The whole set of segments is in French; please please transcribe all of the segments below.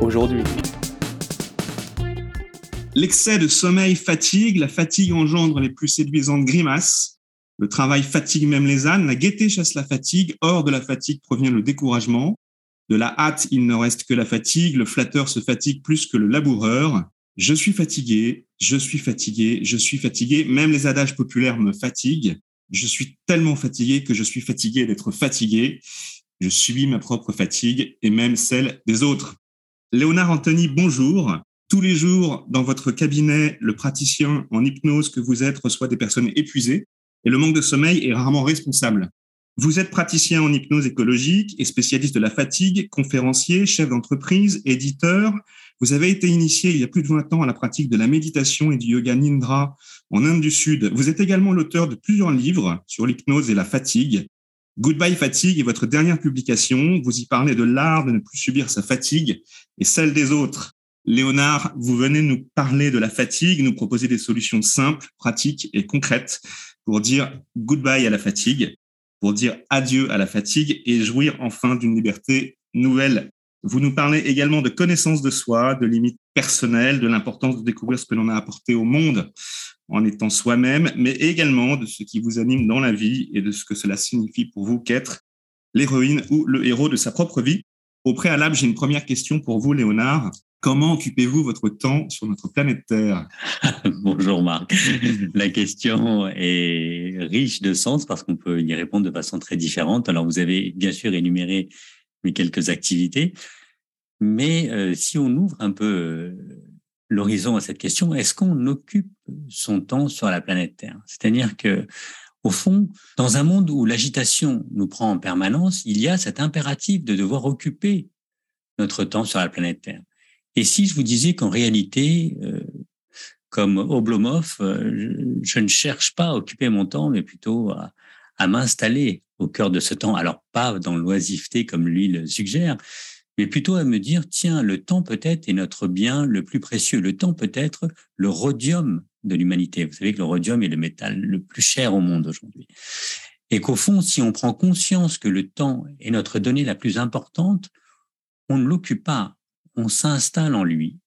aujourd'hui. L'excès de sommeil fatigue, la fatigue engendre les plus séduisantes grimaces. Le travail fatigue même les ânes, la gaieté chasse la fatigue, hors de la fatigue provient le découragement. De la hâte, il ne reste que la fatigue, le flatteur se fatigue plus que le laboureur. Je suis fatigué, je suis fatigué, je suis fatigué, même les adages populaires me fatiguent. Je suis tellement fatigué que je suis fatigué d'être fatigué. Je subis ma propre fatigue et même celle des autres. Léonard Anthony, bonjour. Tous les jours, dans votre cabinet, le praticien en hypnose que vous êtes reçoit des personnes épuisées et le manque de sommeil est rarement responsable. Vous êtes praticien en hypnose écologique et spécialiste de la fatigue, conférencier, chef d'entreprise, éditeur. Vous avez été initié il y a plus de 20 ans à la pratique de la méditation et du yoga Nindra en Inde du Sud. Vous êtes également l'auteur de plusieurs livres sur l'hypnose et la fatigue. Goodbye Fatigue est votre dernière publication. Vous y parlez de l'art de ne plus subir sa fatigue et celle des autres. Léonard, vous venez nous parler de la fatigue, nous proposer des solutions simples, pratiques et concrètes pour dire goodbye à la fatigue, pour dire adieu à la fatigue et jouir enfin d'une liberté nouvelle. Vous nous parlez également de connaissance de soi, de limites personnelles, de l'importance de découvrir ce que l'on a apporté au monde en étant soi-même, mais également de ce qui vous anime dans la vie et de ce que cela signifie pour vous qu'être l'héroïne ou le héros de sa propre vie. Au préalable, j'ai une première question pour vous, Léonard. Comment occupez-vous votre temps sur notre planète Terre Bonjour Marc. La question est riche de sens parce qu'on peut y répondre de façon très différente. Alors vous avez bien sûr énuméré quelques activités, mais euh, si on ouvre un peu euh, l'horizon à cette question, est-ce qu'on occupe son temps sur la planète Terre? C'est-à-dire que, au fond, dans un monde où l'agitation nous prend en permanence, il y a cet impératif de devoir occuper notre temps sur la planète Terre. Et si je vous disais qu'en réalité, euh, comme Oblomov, euh, je, ne cherche pas à occuper mon temps, mais plutôt à, à m'installer au cœur de ce temps. Alors pas dans l'oisiveté comme lui le suggère, mais plutôt à me dire, tiens, le temps peut-être est notre bien le plus précieux. Le temps peut être le rhodium de l'humanité. Vous savez que le rhodium est le métal le plus cher au monde aujourd'hui. Et qu'au fond, si on prend conscience que le temps est notre donnée la plus importante, on ne l'occupe pas, on s'installe en lui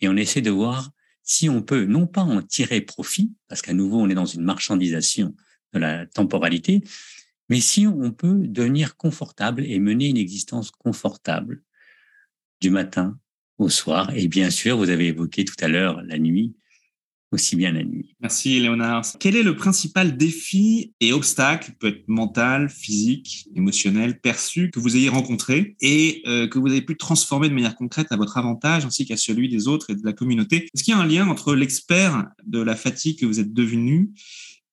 et on essaie de voir si on peut non pas en tirer profit, parce qu'à nouveau on est dans une marchandisation de la temporalité, mais si on peut devenir confortable et mener une existence confortable du matin au soir. Et bien sûr, vous avez évoqué tout à l'heure la nuit, aussi bien la nuit. Merci Léonard. Quel est le principal défi et obstacle, peut être mental, physique, émotionnel, perçu, que vous ayez rencontré et euh, que vous avez pu transformer de manière concrète à votre avantage ainsi qu'à celui des autres et de la communauté? Est-ce qu'il y a un lien entre l'expert de la fatigue que vous êtes devenu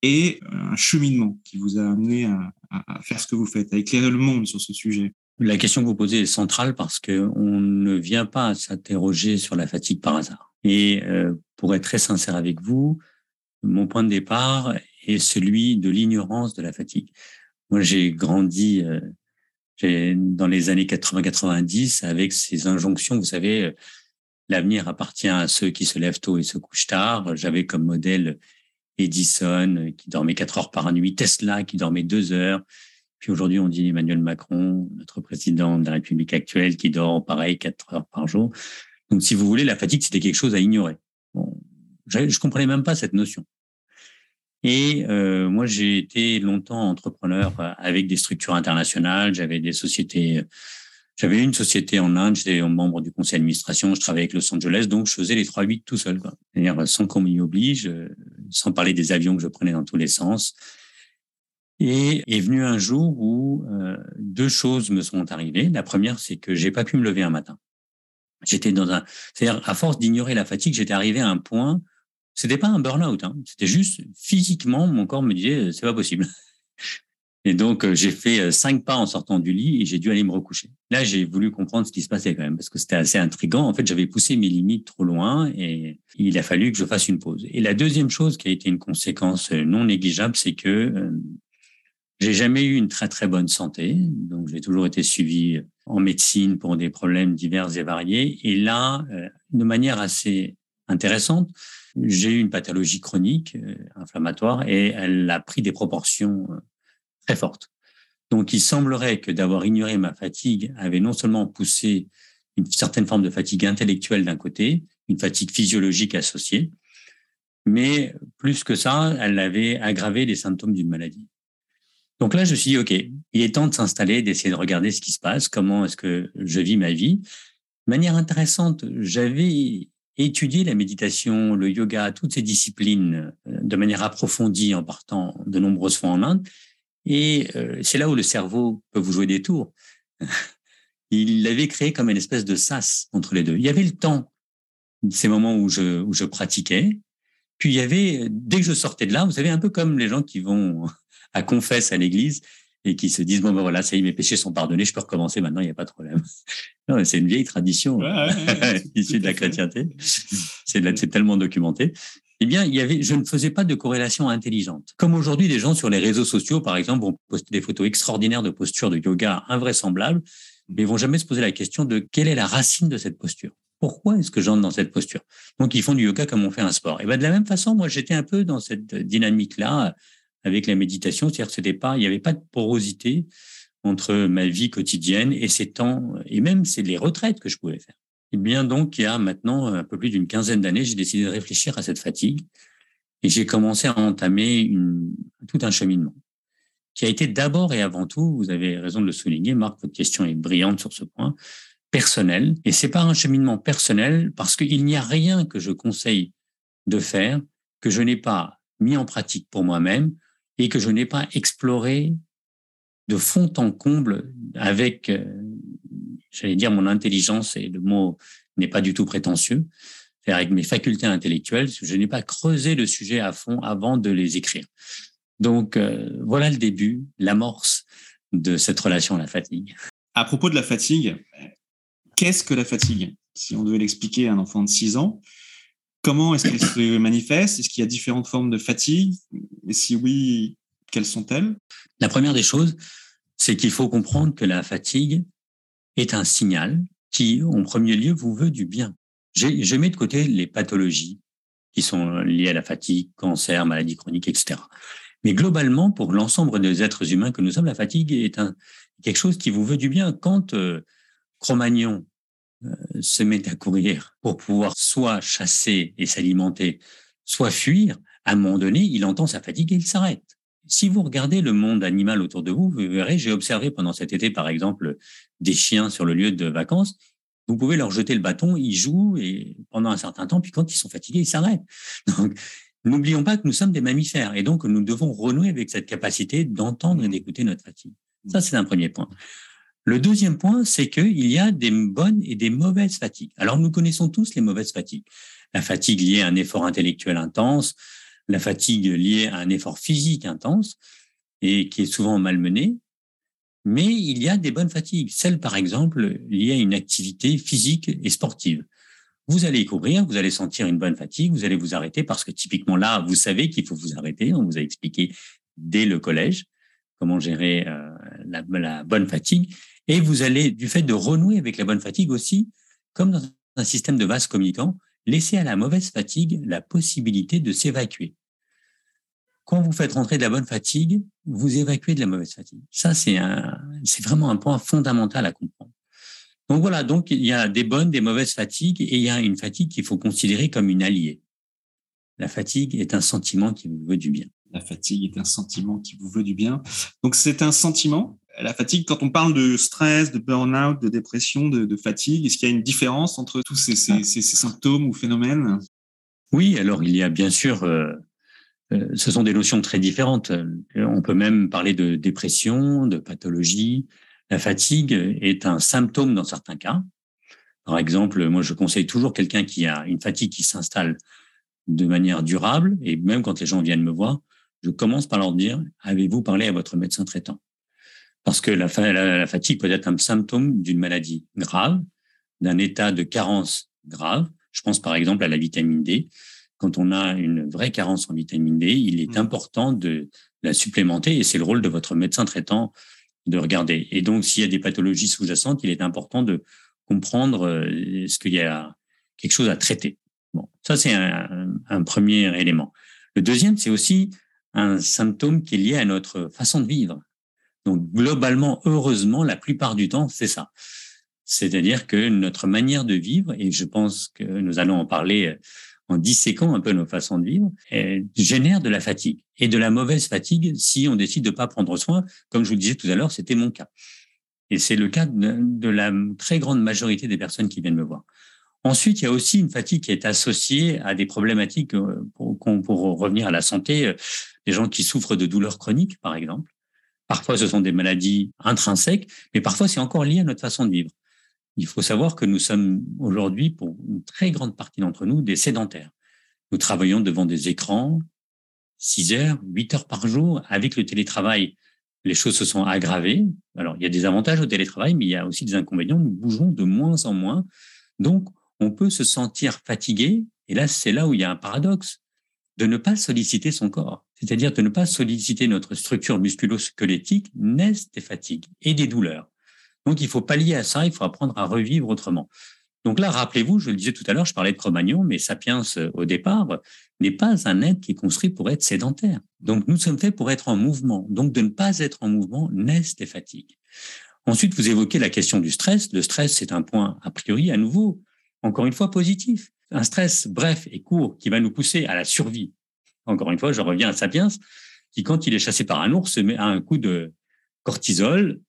et un cheminement qui vous a amené à faire ce que vous faites, à éclairer le monde sur ce sujet? La question que vous posez est centrale parce que on ne vient pas s'interroger sur la fatigue par hasard. Et euh, pour être très sincère avec vous, mon point de départ est celui de l'ignorance de la fatigue. Moi, j'ai grandi euh, dans les années 80-90 avec ces injonctions. Vous savez, euh, l'avenir appartient à ceux qui se lèvent tôt et se couchent tard. J'avais comme modèle Edison qui dormait quatre heures par nuit, Tesla qui dormait deux heures, puis aujourd'hui, on dit Emmanuel Macron, notre président de la République actuelle, qui dort pareil quatre heures par jour. Donc, si vous voulez, la fatigue, c'était quelque chose à ignorer. Bon, je ne comprenais même pas cette notion. Et euh, moi, j'ai été longtemps entrepreneur avec des structures internationales. J'avais des sociétés. J'avais une société en Inde. J'étais membre du conseil d'administration. Je travaillais avec Los Angeles, donc je faisais les trois huit tout seul. C'est-à-dire sans qu'on m'y oblige, sans parler des avions que je prenais dans tous les sens. Et est venu un jour où euh, deux choses me sont arrivées. La première, c'est que j'ai pas pu me lever un matin. J'étais dans un, c'est-à-dire à force d'ignorer la fatigue, j'étais arrivé à un point. C'était pas un burn-out, hein, c'était juste physiquement, mon corps me disait c'est pas possible. Et donc, euh, j'ai fait euh, cinq pas en sortant du lit et j'ai dû aller me recoucher. Là, j'ai voulu comprendre ce qui se passait quand même parce que c'était assez intrigant. En fait, j'avais poussé mes limites trop loin et il a fallu que je fasse une pause. Et la deuxième chose qui a été une conséquence euh, non négligeable, c'est que j'ai jamais eu une très très bonne santé. Donc, j'ai toujours été suivi en médecine pour des problèmes divers et variés. Et là, de manière assez intéressante, j'ai eu une pathologie chronique inflammatoire et elle a pris des proportions très forte. Donc, il semblerait que d'avoir ignoré ma fatigue avait non seulement poussé une certaine forme de fatigue intellectuelle d'un côté, une fatigue physiologique associée, mais plus que ça, elle avait aggravé les symptômes d'une maladie. Donc là, je me suis dit, OK, il est temps de s'installer, d'essayer de regarder ce qui se passe, comment est-ce que je vis ma vie. De manière intéressante, j'avais étudié la méditation, le yoga, toutes ces disciplines euh, de manière approfondie en partant de nombreuses fois en Inde. Et euh, c'est là où le cerveau peut vous jouer des tours. il l'avait créé comme une espèce de sas entre les deux. Il y avait le temps, ces moments où je, où je pratiquais. Puis il y avait, dès que je sortais de là, vous savez, un peu comme les gens qui vont à confesse à l'église et qui se disent, bon, ben voilà, ça y est, mes péchés sont pardonnés, je peux recommencer maintenant, il n'y a pas de problème. c'est une vieille tradition issue de la chrétienté. C'est tellement documenté eh bien, il y avait, je ne faisais pas de corrélation intelligente. Comme aujourd'hui, des gens sur les réseaux sociaux, par exemple, vont poster des photos extraordinaires de postures de yoga invraisemblables, mais vont jamais se poser la question de quelle est la racine de cette posture. Pourquoi est-ce que j'entre dans cette posture? Donc, ils font du yoga comme on fait un sport. Et ben, de la même façon, moi, j'étais un peu dans cette dynamique-là avec la méditation, c'est-à-dire que c'était il n'y avait pas de porosité entre ma vie quotidienne et ces temps, et même c'est les retraites que je pouvais faire. Eh bien, donc, il y a maintenant un peu plus d'une quinzaine d'années, j'ai décidé de réfléchir à cette fatigue et j'ai commencé à entamer une, tout un cheminement qui a été d'abord et avant tout, vous avez raison de le souligner, Marc, votre question est brillante sur ce point, personnel. Et c'est pas un cheminement personnel parce qu'il n'y a rien que je conseille de faire que je n'ai pas mis en pratique pour moi-même et que je n'ai pas exploré de fond en comble avec euh, j'allais dire mon intelligence, et le mot n'est pas du tout prétentieux, avec mes facultés intellectuelles, je n'ai pas creusé le sujet à fond avant de les écrire. Donc euh, voilà le début, l'amorce de cette relation à la fatigue. À propos de la fatigue, qu'est-ce que la fatigue? Si on devait l'expliquer à un enfant de 6 ans, comment est-ce qu'elle se manifeste? Est-ce qu'il y a différentes formes de fatigue? Et si oui, quelles sont-elles? La première des choses, c'est qu'il faut comprendre que la fatigue, est un signal qui, en premier lieu, vous veut du bien. Je mets de côté les pathologies qui sont liées à la fatigue, cancer, maladie chronique, etc. Mais globalement, pour l'ensemble des êtres humains que nous sommes, la fatigue est quelque chose qui vous veut du bien. Quand euh, Cro-Magnon se met à courir pour pouvoir soit chasser et s'alimenter, soit fuir, à un moment donné, il entend sa fatigue et il s'arrête. Si vous regardez le monde animal autour de vous, vous verrez, j'ai observé pendant cet été, par exemple, des chiens sur le lieu de vacances. Vous pouvez leur jeter le bâton, ils jouent et pendant un certain temps, puis quand ils sont fatigués, ils s'arrêtent. Donc, n'oublions pas que nous sommes des mammifères et donc nous devons renouer avec cette capacité d'entendre et d'écouter notre fatigue. Ça, c'est un premier point. Le deuxième point, c'est qu'il y a des bonnes et des mauvaises fatigues. Alors, nous connaissons tous les mauvaises fatigues. La fatigue liée à un effort intellectuel intense, la fatigue liée à un effort physique intense et qui est souvent malmenée. Mais il y a des bonnes fatigues, celles par exemple liées à une activité physique et sportive. Vous allez courir, vous allez sentir une bonne fatigue, vous allez vous arrêter parce que typiquement là, vous savez qu'il faut vous arrêter. On vous a expliqué dès le collège comment gérer euh, la, la, bonne fatigue. Et vous allez, du fait de renouer avec la bonne fatigue aussi, comme dans un système de vase communicant, laisser à la mauvaise fatigue la possibilité de s'évacuer quand vous faites rentrer de la bonne fatigue, vous évacuez de la mauvaise fatigue. Ça, c'est vraiment un point fondamental à comprendre. Donc voilà, donc il y a des bonnes, des mauvaises fatigues, et il y a une fatigue qu'il faut considérer comme une alliée. La fatigue est un sentiment qui vous veut du bien. La fatigue est un sentiment qui vous veut du bien. Donc c'est un sentiment. La fatigue, quand on parle de stress, de burn-out, de dépression, de, fatigue, est-ce qu'il y a une différence entre tous ces, symptômes ou phénomènes? Oui, alors il y a bien sûr euh, euh, ce sont des notions très différentes. On peut même parler de dépression, de pathologie. La fatigue est un symptôme dans certains cas. Par exemple, moi, je conseille toujours quelqu'un qui a une fatigue qui s'installe de manière durable, et même quand les gens viennent me voir, je commence par leur dire, avez-vous parlé à votre médecin traitant? Parce que la, fatigue peut être un symptôme d'une maladie grave, d'un état de carence grave. Je pense par exemple à la vitamine D. Quand on a une vraie carence en vitamine D, il est mmh. important de la supplémenter et c'est le rôle de votre médecin traitant de regarder. Et donc, s'il y a des pathologies sous-jacentes, il est important de comprendre euh, ce qu'il y a quelque chose à traiter. Bon, ça c'est un, un, premier élément. Le deuxième, c'est aussi un symptôme qui est lié à notre façon de vivre. Donc globalement, heureusement, la plupart du temps, c'est ça. C'est-à-dire que notre manière de vivre, et je pense que nous allons en parler euh, en disséquant un peu nos façons de vivre, génère de la fatigue et de la mauvaise fatigue si on décide de pas prendre soin. Comme je vous le disais tout à l'heure, c'était mon cas. Et c'est le cas de, la très grande majorité des personnes qui viennent me voir. Ensuite, il y a aussi une fatigue qui est associée à des problématiques, euh, pour, revenir à la santé, euh, des gens qui souffrent de douleurs chroniques, par exemple. Parfois, ce sont des maladies intrinsèques, mais parfois, c'est encore lié à notre façon de vivre. Il faut savoir que nous sommes aujourd'hui, pour une très grande partie d'entre nous, des sédentaires. Nous travaillons devant des écrans 6 heures, 8 heures par jour. Avec le télétravail, les choses se sont aggravées. Alors, il y a des avantages au télétravail, mais il y a aussi des inconvénients. Nous bougeons de moins en moins. Donc, on peut se sentir fatigué. Et là, c'est là où il y a un paradoxe de ne pas solliciter son corps, c'est-à-dire de ne pas solliciter notre structure musculo-squelettique, naissent des fatigues et des douleurs. Donc, il faut pallier à ça, il faut apprendre à revivre autrement. Donc là, rappelez-vous, je le disais tout à l'heure, je parlais de Cro-Magnon, mais Sapiens, euh, au départ, n'est pas un être qui est construit pour être sédentaire. Donc, nous sommes faits pour être en mouvement. Donc, de ne pas être en mouvement naissent des fatigues. Ensuite, vous évoquez la question du stress. Le stress, c'est un point, a priori, à nouveau, encore une fois, positif. Un stress bref et court qui va nous pousser à la survie. Encore une fois, je reviens à Sapiens, qui, quand il est chassé par un ours, se met à un coup de cortisol.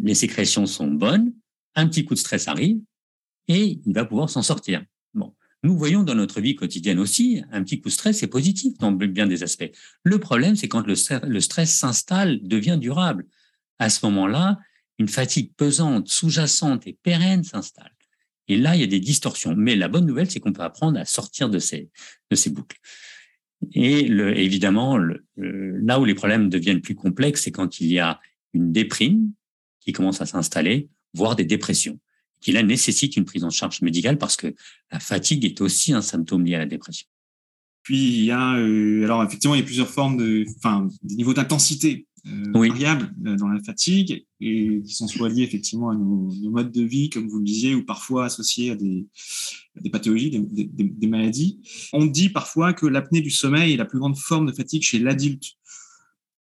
Les sécrétions sont bonnes. Un petit coup de stress arrive et il va pouvoir s'en sortir. Bon. Nous voyons dans notre vie quotidienne aussi, un petit coup de stress est positif dans bien des aspects. Le problème, c'est quand le, stress s'installe, devient durable. À ce moment-là, une fatigue pesante, sous-jacente et pérenne s'installe. Et là, il y a des distorsions. Mais la bonne nouvelle, c'est qu'on peut apprendre à sortir de ces boucles. Et le, évidemment, le, là où les problèmes deviennent plus complexes, c'est quand il y a une déprime qui commence à s'installer, voire des dépressions, qui là nécessitent une prise en charge médicale parce que la fatigue est aussi un symptôme lié à la dépression. Puis il y a, euh, alors effectivement, il y a plusieurs formes de, enfin, des niveaux d'intensité euh, variables euh, dans la fatigue et qui sont soit liés effectivement à nos, modes de vie, comme vous le disiez, ou parfois associés à des, des pathologies, des, des, des, maladies. On dit parfois que l'apnée du sommeil est la plus grande forme de fatigue chez l'adulte.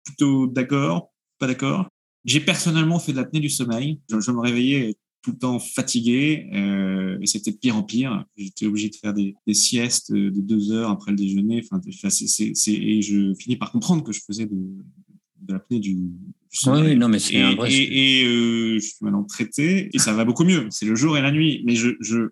Plutôt d'accord, pas d'accord? J'ai personnellement fait de l'apnée du sommeil. Je, je me réveillais tout le temps fatigué euh, et c'était de pire en pire. J'étais obligé de faire des, des, siestes de deux heures après le déjeuner. Enfin, et je finis par comprendre que je faisais de, de l'apnée du, Oui, non, mais c'est et, un vrai... et, et euh, je suis maintenant traité et ça va beaucoup mieux. C'est le jour et la nuit. Mais je, je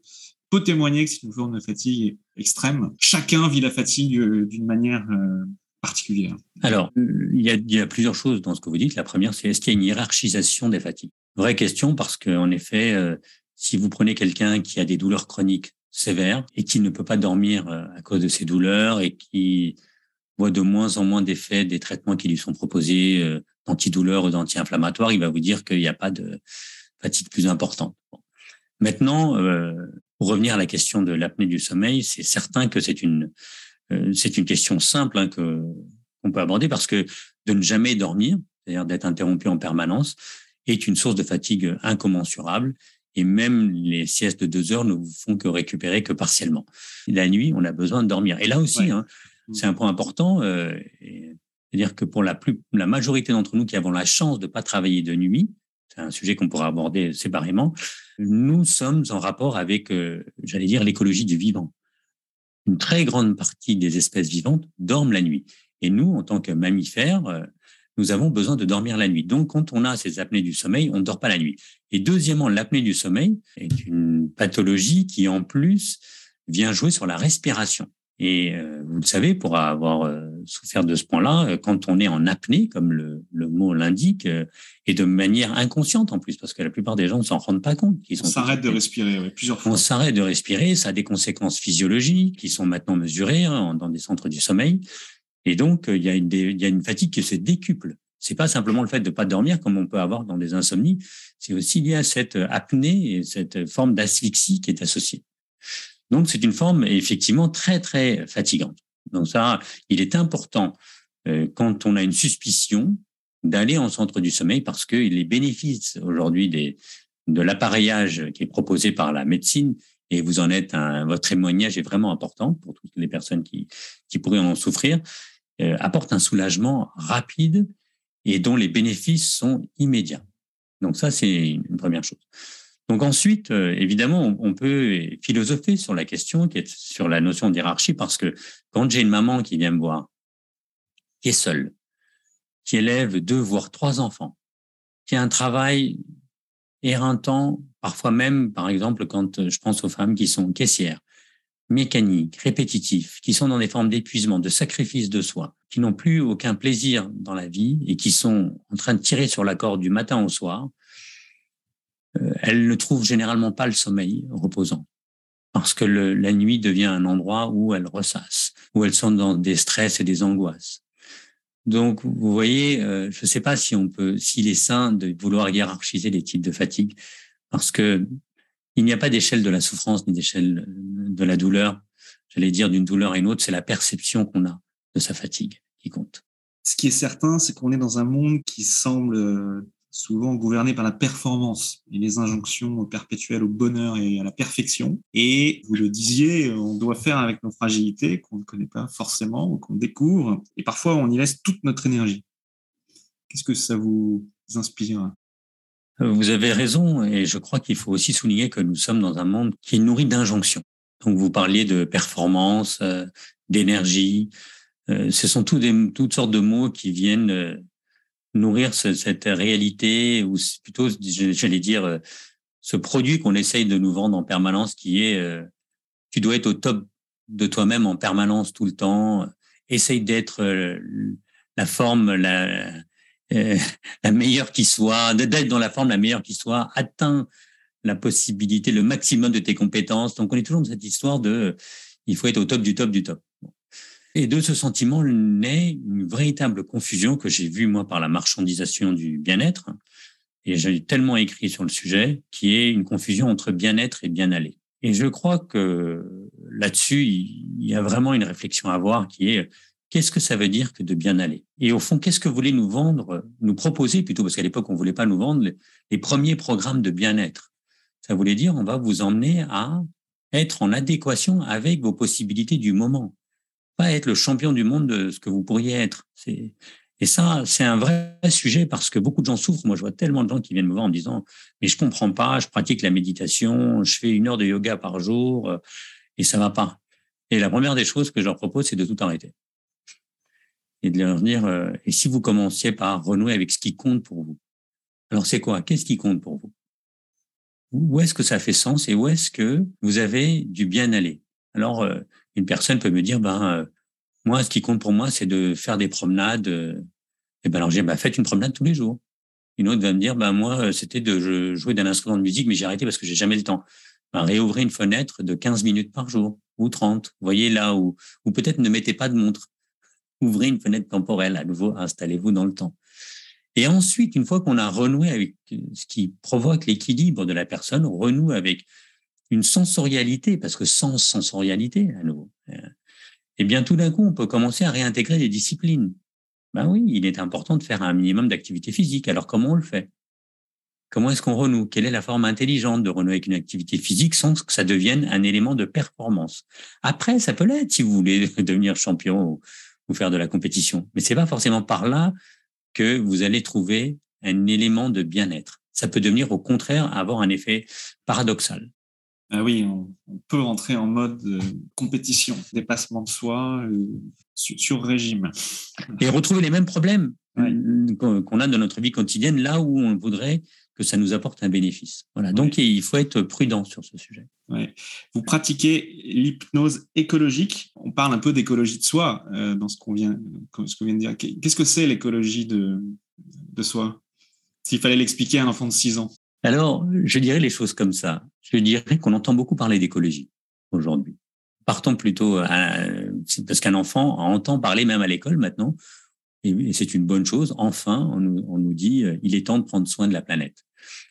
peux témoigner que c'est une forme de fatigue extrême. Chacun vit la fatigue euh, d'une manière euh, particulière. Alors, il y, a, il y a plusieurs choses dans ce que vous dites. La première, c'est est-ce qu'il y a une hiérarchisation des fatigues? Vraie question parce qu'en effet, euh, si vous prenez quelqu'un qui a des douleurs chroniques sévères et qui ne peut pas dormir à cause de ces douleurs et qui voit de moins en moins d'effets des traitements qui lui sont proposés euh, d'antidouleurs ou d'anti-inflammatoires, il va vous dire qu'il n'y a pas de fatigue plus importante. Maintenant, pour revenir à la question de l'apnée du sommeil, c'est certain que c'est une c'est une question simple hein, que qu'on peut aborder parce que de ne jamais dormir, c'est-à-dire d'être interrompu en permanence, est une source de fatigue incommensurable. Et même les siestes de deux heures ne vous font que récupérer que partiellement. La nuit, on a besoin de dormir. Et là aussi, hein. C'est un point important. Euh, C'est-à-dire que pour la, majorité d'entre nous qui avons la chance de ne pas travailler de nuit, c'est un sujet qu'on pourra aborder séparément, nous sommes en rapport avec, euh, j'allais dire, l'écologie du vivant. Une très grande partie des espèces vivantes dorment la nuit. Et nous, en tant que mammifères, euh, nous avons besoin de dormir la nuit. Donc, quand on a ces apnées du sommeil, on ne dort pas la nuit. Et deuxièmement, l'apnée du sommeil est une pathologie qui, en plus, vient jouer sur la respiration. Et euh, vous le savez, pour avoir euh, souffert de ce point-là, euh, quand on est en apnée, comme le, le mot l'indique, et de manière inconsciente en plus, parce que la plupart des gens ne s'en rendent pas compte. Ils on s'arrête de respirer plusieurs fois. On s'arrête de respirer, ça a des conséquences physiologiques qui sont maintenant mesurées hein, dans des centres du sommeil Et donc, il y a une, il y a une fatigue qui se décuple. C'est pas simplement le fait de pas dormir comme on peut avoir dans des insomnies, c'est aussi lié à cette apnée et cette forme d'asphyxie qui est associée. Donc, c'est une forme effectivement très, très fatigante. Donc ça, il est important euh, quand on a une suspicion d'aller en centre du sommeil parce que les bénéfices aujourd'hui de l'appareillage qui est proposé par la médecine, et vous en êtes un, votre témoignage est vraiment important pour toutes les personnes qui, qui pourraient en souffrir, euh, apporte un soulagement rapide et dont les bénéfices sont immédiats. Donc ça, c'est une première chose. Donc ensuite, euh, évidemment, on, peut philosopher sur la question sur la notion d'hierarchie parce que quand j'ai une maman qui vient me voir, qui est seule, qui élève deux voire trois enfants, qui a un travail éreintant, parfois même, par exemple, quand je pense aux femmes qui sont caissières, mécaniques, répétitifs, qui sont dans des formes d'épuisement, de sacrifice de soi, qui n'ont plus aucun plaisir dans la vie et qui sont en train de tirer sur la corde du matin au soir, euh, elles ne trouvent généralement pas le sommeil reposant parce que la nuit devient un endroit où elles ressassent, où elles sont dans des stress et des angoisses. Donc, vous voyez, euh, je ne sais pas si on peut, s'il est sain de vouloir hiérarchiser les types de fatigue, parce que il n'y a pas d'échelle de la souffrance ni d'échelle de la douleur. J'allais dire d'une douleur à une autre, c'est la perception qu'on a de sa fatigue qui compte. Ce qui est certain, c'est qu'on est dans un monde qui semble souvent gouverné par la performance et les injonctions perpétuelles au bonheur et à la perfection. Et vous le disiez, on doit faire avec nos fragilités qu'on ne connaît pas forcément ou qu'on découvre. Et parfois, on y laisse toute notre énergie. Qu'est-ce que ça vous inspire? Vous avez raison. Et je crois qu'il faut aussi souligner que nous sommes dans un monde qui est nourri d'injonctions. Donc, vous parliez de performance, euh, d'énergie. Euh, ce sont toutes sortes de mots qui viennent nourrir cette réalité ou plutôt, j'allais dire, euh, ce produit qu'on essaye de nous vendre en permanence qui est euh, tu dois être au top de toi-même en permanence tout le temps, essaye d'être euh, la forme la, la meilleure qui soit, d'être dans la forme la meilleure qui soit, atteint la possibilité, le maximum de tes compétences. Donc on est toujours dans cette histoire de il faut être au top du top du top. Et de ce sentiment naît une véritable confusion que j'ai vue, moi, par la marchandisation du bien-être. Et j'ai tellement écrit sur le sujet, qui est une confusion entre bien-être et bien-aller. Et je crois que là-dessus, il y a vraiment une réflexion à avoir qui est qu'est-ce que ça veut dire que de bien aller? Et au fond, qu'est-ce que voulait nous vendre, nous proposer plutôt, parce qu'à l'époque, on voulait pas nous vendre les, les premiers programmes de bien-être. Ça voulait dire, on va vous emmener à être en adéquation avec vos possibilités du moment pas être le champion du monde de ce que vous pourriez être. Et ça, c'est un vrai sujet parce que beaucoup de gens souffrent. Moi, je vois tellement de gens qui viennent me voir en disant, mais je comprends pas, je pratique la méditation, je fais une heure de yoga par jour euh, et ça va pas. Et la première des choses que je leur propose, c'est de tout arrêter. Et de leur dire, euh, et si vous commenciez par renouer avec ce qui compte pour vous? Alors, c'est quoi? Qu'est-ce qui compte pour vous? Où est-ce que ça fait sens et où est-ce que vous avez du bien aller? Alors, euh, une personne peut me dire, ben, euh, moi, ce qui compte pour moi, c'est de faire des promenades. Euh, et ben, alors, j'ai, ben, faites une promenade tous les jours. Une autre va me dire, ben, moi, euh, c'était de jouer d'un instrument de musique, mais j'ai arrêté parce que j'ai jamais le temps. Ben, réouvrez une fenêtre de 15 minutes par jour ou 30. Vous voyez là où, ou peut-être ne mettez pas de montre. Ouvrez une fenêtre temporelle à nouveau, installez-vous dans le temps. Et ensuite, une fois qu'on a renoué avec ce qui provoque l'équilibre de la personne, on renoue avec une sensorialité, parce que sans sensorialité, à nouveau, euh, eh bien tout d'un coup, on peut commencer à réintégrer des disciplines. Ben oui, il est important de faire un minimum d'activité physique. Alors comment on le fait? Comment est-ce qu'on renoue? Quelle est la forme intelligente de renouer avec une activité physique sans que ça devienne un élément de performance? Après, ça peut l'être si vous voulez devenir champion ou, ou faire de la compétition, mais c'est pas forcément par là que vous allez trouver un élément de bien-être. Ça peut devenir au contraire avoir un effet paradoxal. Ah oui, on, peut rentrer en mode euh, compétition, dépassement de soi, euh, sur, régime. Et retrouver les mêmes problèmes euh, qu'on a dans notre vie quotidienne, là où on voudrait que ça nous apporte un bénéfice. Voilà. Donc, il faut être prudent sur ce sujet. Vous pratiquez l'hypnose écologique. On parle un peu d'écologie de soi dans ce qu'on vient, ce qu'on vient de dire. Qu'est-ce que c'est l'écologie de, de soi? S'il fallait l'expliquer à un enfant de 6 ans. Alors, je dirais les choses comme ça. Je dirais qu'on entend beaucoup parler d'écologie aujourd'hui. partons plutôt à, parce qu'un enfant entend parler même à l'école maintenant, et c'est une bonne chose. Enfin, on nous, on nous dit euh, il est temps de prendre soin de la planète.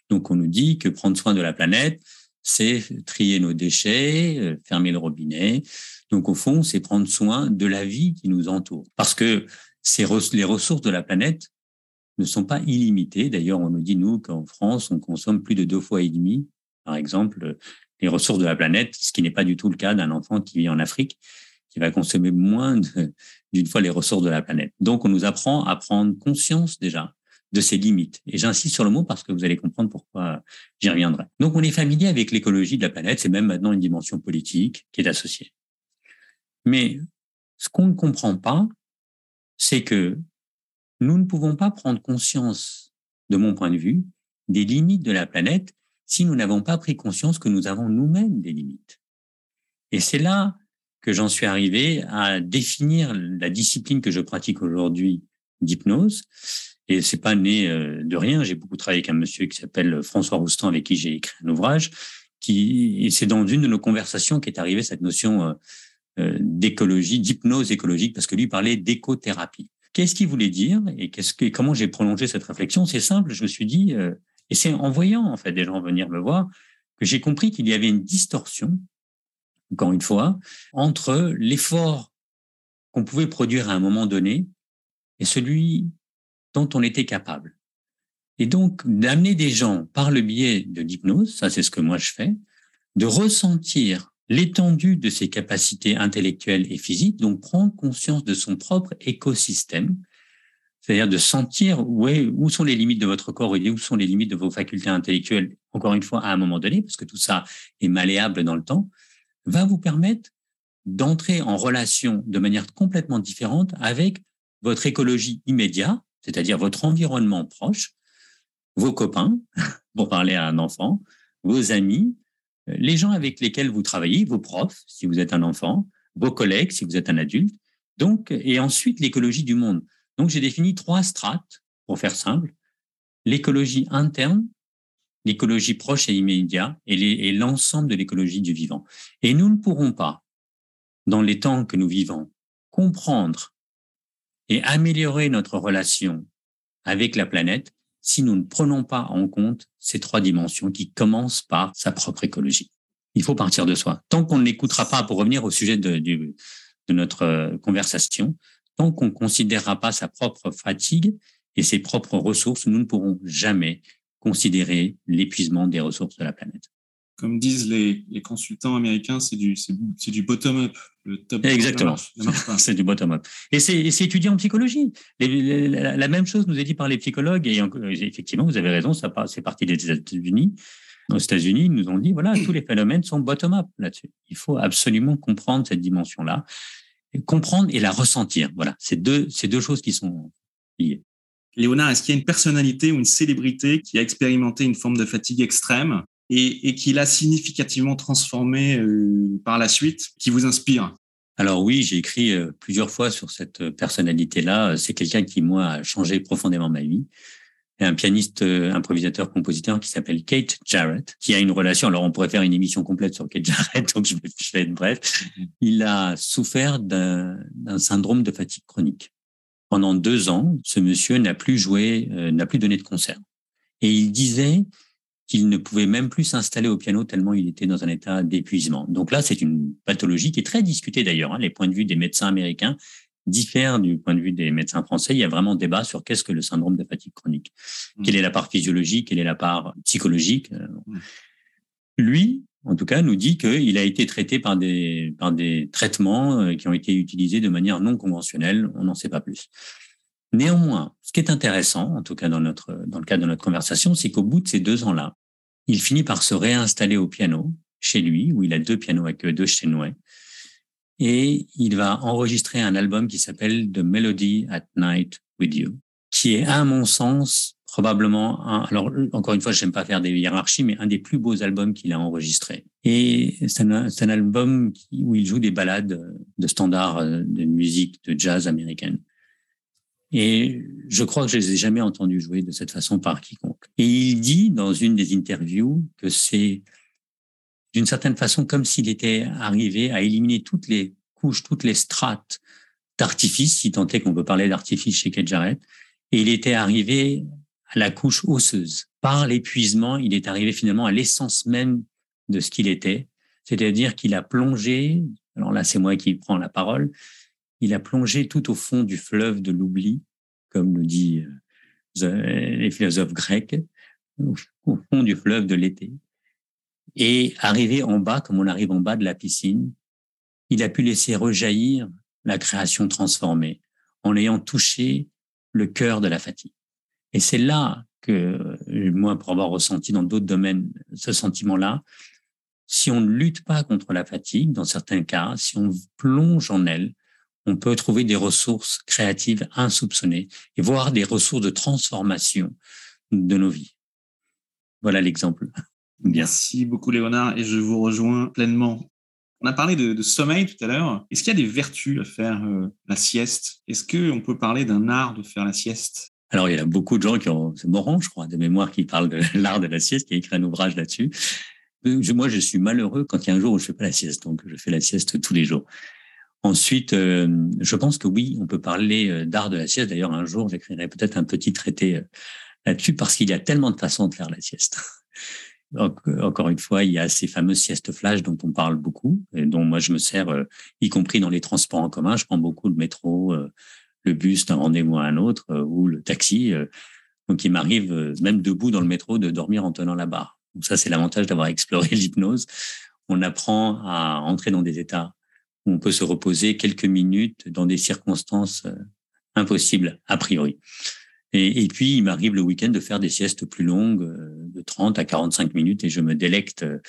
Donc on nous dit que prendre soin de la planète, c'est trier nos déchets, euh, fermer le robinet. Donc au fond, c'est prendre soin de la vie qui nous entoure. Parce que ces, les ressources de la planète ne sont pas illimitées. D'ailleurs, on nous dit, nous, qu'en France, on consomme plus de deux fois et demi, par exemple, les ressources de la planète, ce qui n'est pas du tout le cas d'un enfant qui vit en Afrique, qui va consommer moins d'une fois les ressources de la planète. Donc, on nous apprend à prendre conscience déjà de ses limites. Et j'insiste sur le mot parce que vous allez comprendre pourquoi j'y reviendrai. Donc, on est familier avec l'écologie de la planète. C'est même maintenant une dimension politique qui est associée. Mais ce qu'on ne comprend pas, c'est que nous ne pouvons pas prendre conscience, de mon point de vue, des limites de la planète si nous n'avons pas pris conscience que nous avons nous-mêmes des limites. Et c'est là que j'en suis arrivé à définir la discipline que je pratique aujourd'hui d'hypnose. Et c'est pas né euh, de rien. J'ai beaucoup travaillé avec un monsieur qui s'appelle François Roustan, avec qui j'ai écrit un ouvrage. Qui, et c'est dans une de nos conversations qu'est arrivée cette notion euh, euh, d'écologie, d'hypnose écologique, parce que lui parlait d'écothérapie. Qu'est-ce qu'il voulait dire et qu'est-ce que, comment j'ai prolongé cette réflexion? C'est simple. Je me suis dit, et c'est en voyant en fait des gens venir me voir que j'ai compris qu'il y avait une distorsion encore une fois, entre l'effort qu'on pouvait produire à un moment donné et celui dont on était capable. Et donc, d'amener des gens par le biais de l'hypnose, ça c'est ce que moi je fais, de ressentir l'étendue de ses capacités intellectuelles et physiques, donc prendre conscience de son propre écosystème, c'est-à-dire de sentir où, sont les limites de votre corps et où sont les limites de vos facultés intellectuelles, encore une fois, à un moment donné, parce que tout ça est malléable dans le temps, va vous permettre d'entrer en relation de manière complètement différente avec votre écologie immédiate, c'est-à-dire votre environnement proche, vos copains, pour parler à un enfant, vos amis, les gens avec lesquels vous travaillez, vos profs, si vous êtes un enfant, vos collègues, si vous êtes un adulte, donc, et ensuite l'écologie du monde. Donc, j'ai défini trois strates, pour faire simple. L'écologie interne, l'écologie proche et immédiate et l'ensemble de l'écologie du vivant. Et nous ne pourrons pas, dans les temps que nous vivons, comprendre et améliorer notre relation avec la planète si nous ne prenons pas en compte ces trois dimensions qui commencent par sa propre écologie. Il faut partir de soi. Tant qu'on ne l'écoutera pas, pour revenir au sujet de, notre euh, conversation, tant qu'on ne considérera pas sa propre fatigue et ses propres ressources, nous ne pourrons jamais considérer l'épuisement des ressources de la planète. Comme disent les, consultants américains, c'est du, du bottom-up. Le top Exactement, c'est du bottom-up. Et c'est étudié en psychologie. la, même chose nous est dit par les psychologues, et effectivement, vous avez raison, ça c'est parti des États-Unis. Aux États-Unis, ils nous ont dit, voilà, tous les phénomènes sont bottom-up là-dessus. Il faut absolument comprendre cette dimension-là, comprendre et la ressentir. Voilà, c'est deux, deux choses qui sont liées. Léonard, est-ce qu'il y a une personnalité ou une célébrité qui a expérimenté une forme de fatigue extrême? Et, qui l'a significativement transformé euh, par la suite, qui vous inspire alors oui, j'ai écrit euh, plusieurs fois sur cette personnalité-là. C'est quelqu'un qui, moi, a changé profondément ma vie. Un pianiste, euh, improvisateur, compositeur qui s'appelle Kate Jarrett, qui a une relation. Alors, on pourrait faire une émission complète sur Kate Jarrett, donc je vais être bref. Il a souffert d'un syndrome de fatigue chronique pendant deux ans, ce monsieur n'a plus joué, euh, n'a plus donné de concert. Et il disait qu'il ne pouvait même plus s'installer au piano tellement il était dans un état d'épuisement. Donc là, c'est une pathologie qui est très discutée d'ailleurs. Hein. Les points de vue des médecins américains diffèrent du point de vue des médecins français. Il y a vraiment débat sur qu'est-ce que le syndrome de fatigue chronique. Mmh. Quelle est la part physiologique, quelle est la part psychologique. Euh, mmh. Lui, en tout cas, nous dit qu'il a été traité par des, par des traitements euh, qui ont été utilisés de manière non conventionnelle. On n'en sait pas plus. Néanmoins, ce qui est intéressant, en tout cas dans, notre, dans le cadre de notre conversation, c'est qu'au bout de ces deux ans-là, il finit par se réinstaller au piano chez lui, où il a deux pianos avec deux chinois, et il va enregistrer un album qui s'appelle The Melody at Night with You, qui est, à mon sens, probablement un, alors encore une fois, j'aime pas faire des hiérarchies, mais un des plus beaux albums qu'il a enregistré. Et c'est un, un, album où il joue des ballades de standards euh, de musique de jazz américaine. Et je crois que je les ai jamais entendus jouer de cette façon par quiconque. Et il dit dans une des interviews que c'est d'une certaine façon comme s'il était arrivé à éliminer toutes les couches, toutes les strates d'artifice, si tant est qu'on peut parler d'artifice chez Kedjaret, et il était arrivé à la couche osseuse. Par l'épuisement, il est arrivé finalement à l'essence même de ce qu'il était, c'est-à-dire qu'il a plongé, alors là c'est moi qui prends la parole, il a plongé tout au fond du fleuve de l'oubli, comme nous dit euh, les philosophes grecs, au fond du fleuve de l'été. Et arrivé en bas, comme on arrive en bas de la piscine, il a pu laisser rejaillir la création transformée en ayant touché le cœur de la fatigue. Et c'est là que, moi, pour avoir ressenti dans d'autres domaines ce sentiment-là, si on ne lutte pas contre la fatigue, dans certains cas, si on plonge en elle, on peut trouver des ressources créatives insoupçonnées et voir des ressources de transformation de nos vies. Voilà l'exemple. Merci beaucoup, Léonard, et je vous rejoins pleinement. On a parlé de, sommeil tout à l'heure. Est-ce qu'il y a des vertus à faire euh, la sieste? Est-ce qu'on peut parler d'un art de faire la sieste? Alors, il y a beaucoup de gens qui ont, c'est Moran, je crois, de mémoire, qui parle de l'art de la sieste, qui a écrit un ouvrage là-dessus. Euh, moi, je suis malheureux quand il y a un jour où je fais pas la sieste, donc je fais la sieste tous les jours. Ensuite, euh, je pense que oui, on peut parler d'art de la sieste. D'ailleurs, un jour, j'écrirai peut-être un petit traité là-dessus parce qu'il y a tellement de façons de faire la sieste. Encore une fois, il y a ces fameuses siestes flash dont on parle beaucoup et dont moi je me sers, euh, y compris dans les transports en commun. Je prends beaucoup le métro, euh, le bus d'un rendez-vous à un autre euh, ou le taxi. donc il m'arrive même debout dans le métro de dormir en tenant la barre. Donc ça, c'est l'avantage d'avoir exploré l'hypnose. On apprend à entrer dans des états où on peut se reposer quelques minutes dans des circonstances impossibles a priori. Et, puis, il m'arrive le week-end de faire des siestes plus longues, euh, de 30 à 45 minutes, et je me délecte euh,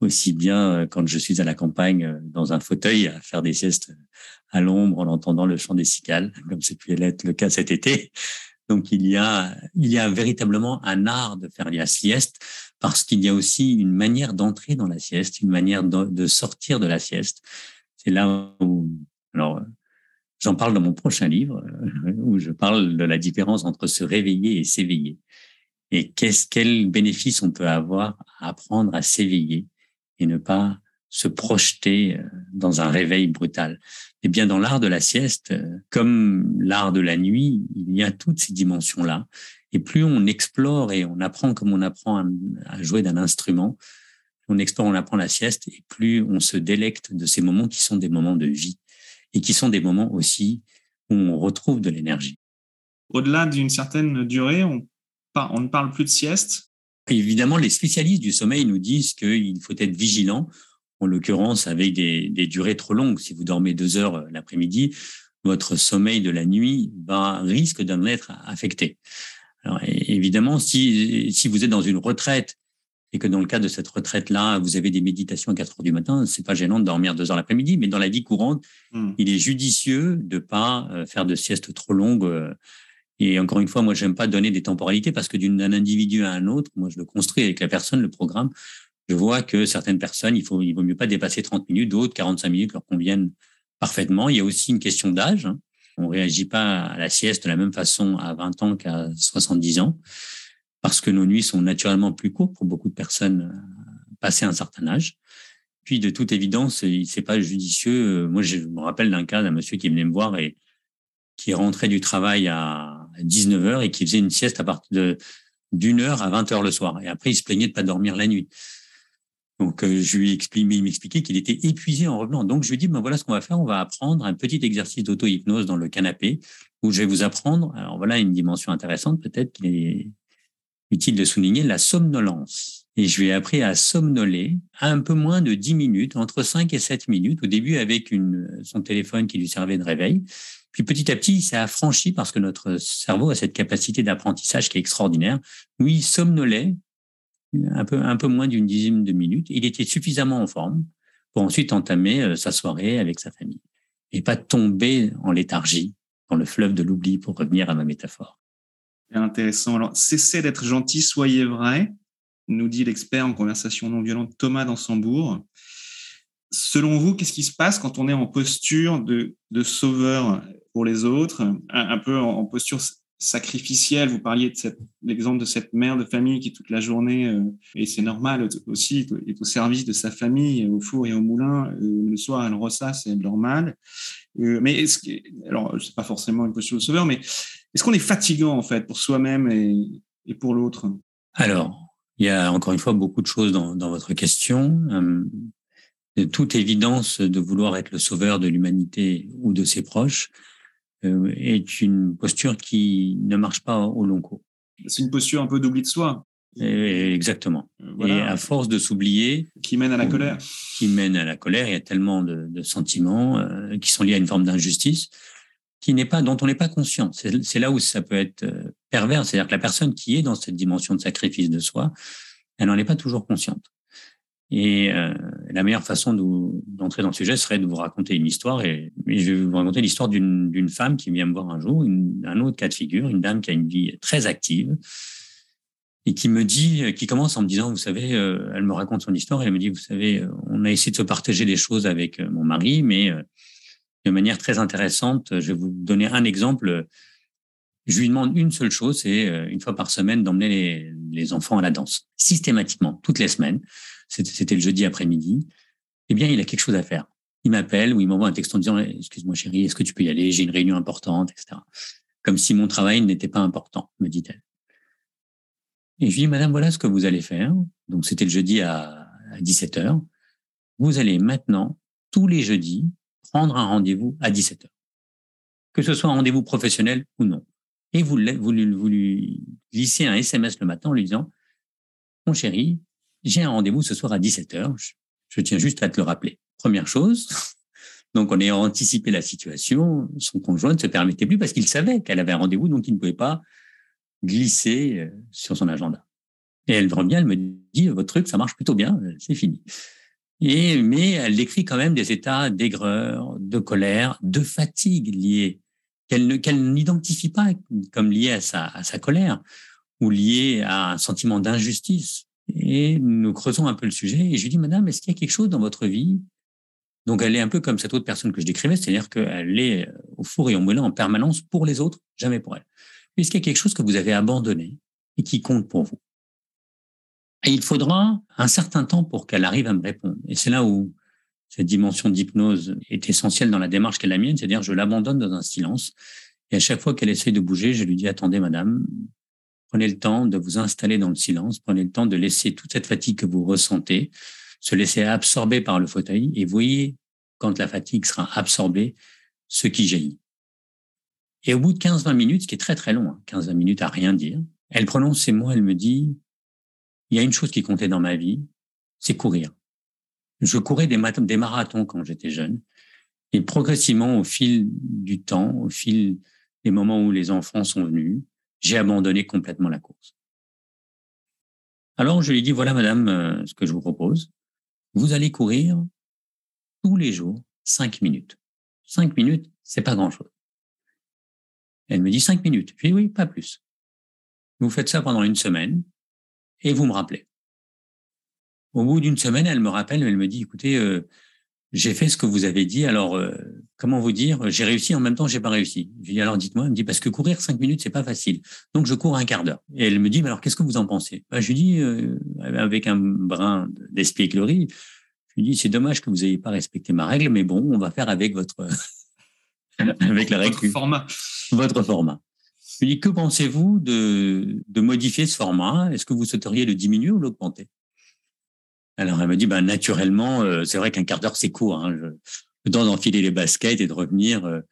aussi bien euh, quand je suis à la campagne dans un fauteuil à faire des siestes à l'ombre en entendant le chant des cicales, comme c'est pu l'être le cas cet été. Donc il y a véritablement un art de faire la sieste parce qu'il y a aussi une manière d'entrer dans la sieste, une manière de sortir de la sieste. C'est là où alors J'en parle dans mon prochain livre euh, où je parle de la différence entre se réveiller et s'éveiller. Et qu'est-ce, quel bénéfice on peut avoir à apprendre à s'éveiller et ne pas se projeter euh, dans un réveil brutal? Eh bien, dans l'art de la sieste, euh, comme l'art de la nuit, il y a toutes ces dimensions-là. Et plus on explore et on apprend comme on apprend à jouer d'un instrument, on explore, on apprend la sieste, et plus on se délecte de ces moments qui sont des moments de vie et qui sont des moments aussi où on retrouve de l'énergie. Au-delà d'une certaine durée, on, on ne parle plus de sieste Évidemment, les spécialistes du sommeil nous disent qu'il faut être vigilant, en l'occurrence avec des, des, durées trop longues. Si vous dormez deux heures euh, l'après-midi, votre sommeil de la nuit va risque d'en être affecté. Alors, évidemment, si, si vous êtes dans une retraite et que dans le cadre de cette retraite-là, vous avez des méditations à 4 heures du matin, c'est pas gênant de dormir 2 heures l'après-midi, mais dans la vie courante, hmm. il est judicieux de pas euh, faire de sieste trop longue. Euh. Et encore une fois, moi, j'aime pas donner des temporalités parce que d'un individu à un autre, moi, je le construis avec la personne, le programme. Je vois que certaines personnes, il faut, il vaut mieux pas dépasser 30 minutes, d'autres 45 minutes leur conviennent parfaitement. Il y a aussi une question d'âge. Hein. On réagit pas à la sieste de la même façon à 20 ans qu'à 70 ans parce que nos nuits sont naturellement plus courtes pour beaucoup de personnes euh, passées un certain âge. Puis, de toute évidence, c'est pas judicieux. Moi, je me rappelle d'un cas d'un monsieur qui venait me voir et qui rentrait du travail à 19 heures et qui faisait une sieste à partir de d'une heure à 20 heures le soir. Et après, il se plaignait de pas dormir la nuit. Donc, euh, je lui expliquais, il m'expliquait qu'il était épuisé en revenant. Donc, je lui ai dit, ben voilà ce qu'on va faire. On va apprendre un petit exercice d'auto-hypnose dans le canapé où je vais vous apprendre. Alors, voilà une dimension intéressante, peut-être, utile de souligner la somnolence. Et je lui ai appris à somnoler à un peu moins de 10 minutes, entre 5 et 7 minutes, au début avec une, son téléphone qui lui servait de réveil. Puis petit à petit, il s'est affranchi parce que notre cerveau a cette capacité d'apprentissage qui est extraordinaire, où il somnolait un peu, un peu moins d'une dizaine de minutes. Il était suffisamment en forme pour ensuite entamer euh, sa soirée avec sa famille et pas tomber en léthargie dans le fleuve de l'oubli pour revenir à ma métaphore intéressant. Alors, cessez d'être gentil, soyez vrai, nous dit l'expert en conversation non violente Thomas Dansembourg. Selon vous, qu'est-ce qui se passe quand on est en posture de, sauveur pour les autres, un, peu en, posture sacrificielle. Vous parliez de l'exemple de cette mère de famille qui toute la journée, euh, et c'est normal aussi, est au service de sa famille, au four et au moulin. Euh, le soir, elle ressasse, c'est normal. Euh, mais est-ce que, alors, c'est pas forcément une posture de sauveur, mais est-ce qu'on est fatigant en fait pour soi-même et, et pour l'autre? Alors, il y a encore une fois beaucoup de choses dans, dans votre question. de toute évidence, de vouloir être le sauveur de l'humanité ou de ses proches, euh, est une posture qui ne marche pas au long cours. C'est une posture un peu d'oubli de soi. exactement. Euh, Et à force de s'oublier, qui mène à la colère. Qui mène à la colère. Il y a tellement de, de sentiments euh, qui sont liés à une forme d'injustice qui n'est pas dont on n'est pas conscient. C'est là où ça peut être pervers, c'est-à-dire que la personne qui est dans cette dimension de sacrifice de soi, elle n'en est pas toujours consciente. Et euh, la meilleure façon d'entrer dans le sujet serait de vous raconter une histoire. Et, je vais vous raconter l'histoire d'une femme qui vient me voir un jour, une, un autre cas de figure, une dame qui a une vie très active et qui me dit, qui commence en me disant, vous savez, euh, elle me raconte son histoire et elle me dit, vous savez, on a essayé de se partager des choses avec euh, mon mari, mais de manière très intéressante. Je vais vous donner un exemple. Je lui demande une seule chose, c'est une fois par semaine d'emmener les, enfants à la danse, systématiquement, toutes les semaines c'était le jeudi après-midi, eh bien, il a quelque chose à faire. Il m'appelle ou il m'envoie un texte en disant Excuse-moi, chérie, est-ce que tu peux y aller? J'ai une réunion importante, etc. Comme si mon travail n'était pas important, me dit-elle. Et je lui dis Madame, voilà ce que vous allez faire. Donc, c'était le jeudi à, 17 h. Vous allez maintenant, tous les jeudis, prendre un rendez-vous à 17 h. Que ce soit un rendez-vous professionnel ou non. Et vous, vous, vous lui glissez un SMS le matin en lui disant Mon chéri, j'ai un rendez-vous ce soir à 17h. Je, tiens juste à te le rappeler. Première chose. Donc, on a anticipé la situation. Son conjoint ne se permettait plus parce qu'il savait qu'elle avait un rendez-vous, donc il ne pouvait pas glisser euh, sur son agenda. Et elle revient, elle me dit, votre truc, ça marche plutôt bien, euh, c'est fini. Et, mais elle décrit quand même des états d'aigreur, de colère, de fatigue liés, qu'elle n'identifie pas comme liés à sa, à sa colère ou liés à un sentiment d'injustice et nous creusons un peu le sujet. Et je lui dis, Madame, est-ce qu'il y a quelque chose dans votre vie? Donc, elle est un peu comme cette autre personne que je décrivais, c'est-à-dire qu'elle est euh, au four et au moulin en permanence pour les autres, jamais pour elle. Est-ce qu'il y a quelque chose que vous avez abandonné et qui compte pour vous? Et il faudra un certain temps pour qu'elle arrive à me répondre. Et c'est là où cette dimension d'hypnose est essentielle dans la démarche qu'elle a mienne, c'est-à-dire je l'abandonne dans un silence. Et à chaque fois qu'elle essaye de bouger, je lui dis, attendez, madame, Prenez le temps de vous installer dans le silence. Prenez le temps de laisser toute cette fatigue que vous ressentez se laisser absorber par le fauteuil et voyez quand la fatigue sera absorbée ce qui jaillit. Et au bout de 15-20 minutes, ce qui est très très long, 15-20 hein, minutes à rien dire, elle prononce ces mots, elle me dit, il y a une chose qui comptait dans ma vie, c'est courir. Je courais des, marathons quand j'étais jeune. Et progressivement, au fil du temps, au fil des moments où les enfants sont venus, j'ai abandonné complètement la course. Alors je lui dis, voilà madame, euh, ce que je vous propose. Vous allez courir tous les jours cinq minutes. Cinq minutes, c'est pas grand-chose. Elle me dit cinq minutes. Je dis oui, pas plus. Vous faites ça pendant une semaine et vous me rappelez. Au bout d'une semaine, elle me rappelle, elle me dit, écoutez, euh, j'ai fait ce que vous avez dit. Alors, euh, comment vous dire J'ai réussi, en même temps, j'ai pas réussi. Je dis alors, dites-moi. Elle me dit parce que courir cinq minutes, c'est pas facile. Donc, je cours un quart d'heure. Et elle me dit, mais alors, qu'est-ce que vous en pensez? Bah, Je lui dis, euh, avec un brin d'espièglerie, je lui dis, c'est dommage que vous n'ayez pas respecté ma règle, mais bon, on va faire avec votre avec la règle. Votre format. Votre format. Je lui dis, que pensez-vous de, de modifier ce format? Est-ce que vous souhaiteriez le diminuer ou l'augmenter? Alors elle me dit, ben naturellement, euh, c'est vrai qu'un quart d'heure c'est court. Hein, le temps d'enfiler les baskets et de revenir. Euh,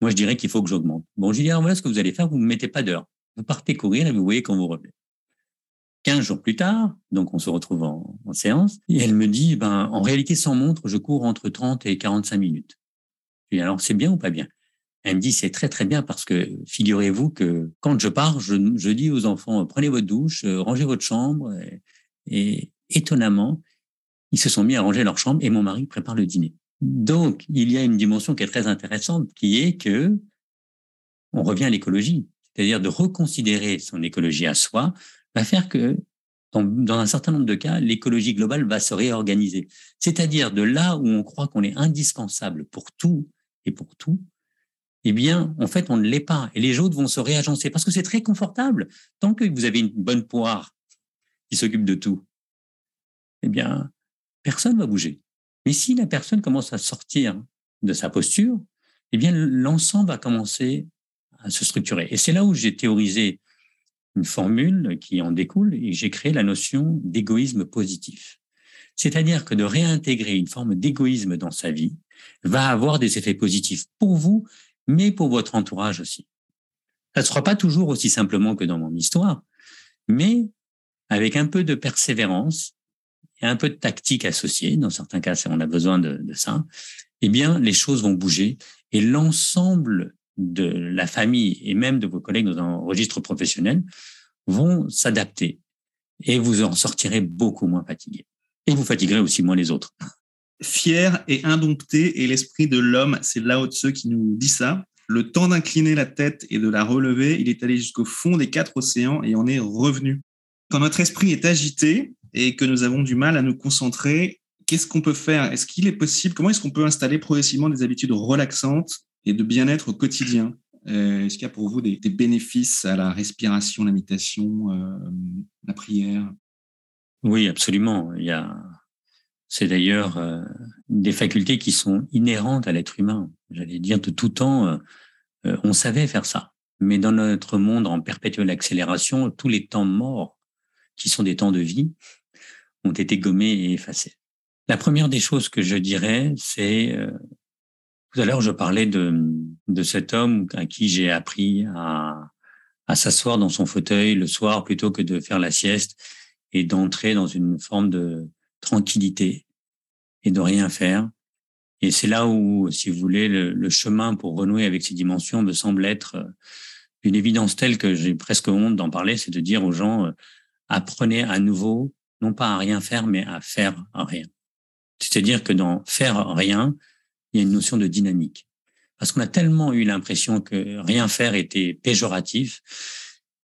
moi, je dirais qu'il faut que j'augmente. Bon, je dis, alors voilà ce que vous allez faire, vous ne mettez pas d'heure. Vous partez courir et vous voyez quand vous revenez. 15 jours plus tard, donc on se retrouve en, séance, et elle me dit, ben en réalité sans montre, je cours entre 30 et 45 minutes. Je dis, alors c'est bien ou pas bien? Elle me dit, c'est très très bien parce que figurez-vous que quand je pars, je, je dis aux enfants, prenez votre douche, euh, rangez votre chambre, et étonnamment, ils se sont mis à ranger leur chambre et mon mari prépare le dîner. Donc, il y a une dimension qui est très intéressante, qui est que on revient à l'écologie, c'est-à-dire de reconsidérer son écologie à soi, va faire que dans un certain nombre de cas, l'écologie globale va se réorganiser. C'est-à-dire de là où on croit qu'on est indispensable pour tout et pour tout, eh bien, en fait, on ne l'est pas. Et les autres vont se réagencer parce que c'est très confortable. Tant que vous avez une bonne poire qui s'occupe de tout, eh bien, personne va bouger. Mais si la personne commence à sortir de sa posture, eh bien, l'ensemble va commencer à se structurer. Et c'est là où j'ai théorisé une formule qui en découle et j'ai créé la notion d'égoïsme positif. C'est-à-dire que de réintégrer une forme d'égoïsme dans sa vie va avoir des effets positifs pour vous, mais pour votre entourage aussi. Ça ne sera pas toujours aussi simplement que dans mon histoire, mais avec un peu de persévérance et un peu de tactique associée, dans certains cas, on a besoin de, de ça, eh bien, les choses vont bouger et l'ensemble de la famille et même de vos collègues dans un registre professionnel vont s'adapter et vous en sortirez beaucoup moins fatigué. Et vous fatiguerez aussi moins les autres. Fier et indompté et l'esprit de l'homme, c'est Lao Tse qui nous dit ça. Le temps d'incliner la tête et de la relever, il est allé jusqu'au fond des quatre océans et en est revenu. Quand notre esprit est agité et que nous avons du mal à nous concentrer, qu'est-ce qu'on peut faire? Est-ce qu'il est possible Comment est-ce qu'on peut installer progressivement des habitudes relaxantes et de bien-être au quotidien? Euh, Est-ce qu'il y a pour vous des, bénéfices à la respiration, la méditation, euh, la prière? Oui, absolument. Il y a, c'est d'ailleurs euh, des facultés qui sont inhérentes à l'être humain. J'allais dire de tout temps, on savait faire ça. Mais dans notre monde en perpétuelle accélération, tous les temps morts, qui sont des temps de vie, ont été gommés et effacés. La première des choses que je dirais, c'est tout à l'heure, je parlais de, de cet homme à qui j'ai appris à, à s'asseoir dans son fauteuil le soir plutôt que de faire la sieste et d'entrer dans une forme de tranquillité et de rien faire. Et c'est là où, si vous voulez, le, le, chemin pour renouer avec ces dimensions me semble être une évidence telle que j'ai presque honte d'en parler, c'est de dire aux gens, apprenez à nouveau, non pas à rien faire, mais à faire rien. C'est-à-dire que dans faire rien, il y a une notion de dynamique. Parce qu'on a tellement eu l'impression que rien faire était péjoratif.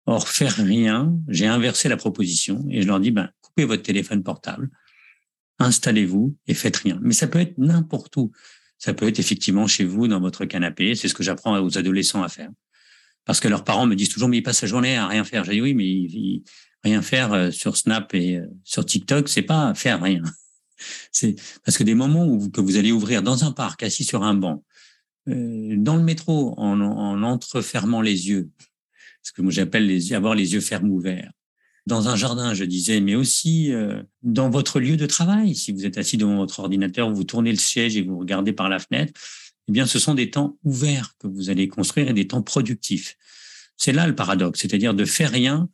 Or, faire rien, j'ai inversé la proposition et je leur dis, ben, coupez votre téléphone portable, installez-vous et faites rien. Mais ça peut être n'importe où. Ça peut être effectivement chez vous, dans votre canapé. C'est ce que j'apprends aux adolescents à faire. Parce que leurs parents me disent toujours, mais ils passent la journée à rien faire. J'ai dit, oui, mais rien faire euh, sur Snap et euh, sur TikTok, c'est pas faire rien. C'est parce que des moments où que vous allez ouvrir dans un parc, assis sur un banc, euh, dans le métro, en, en entrefermant les yeux, ce que moi j'appelle les, avoir les yeux fermes ouverts, dans un jardin, je disais, mais aussi euh, dans votre lieu de travail. Si vous êtes assis devant votre ordinateur, vous tournez le siège et vous regardez par la fenêtre, eh bien, ce sont des temps ouverts que vous allez construire et des temps productifs. C'est là le paradoxe, c'est-à-dire de faire rien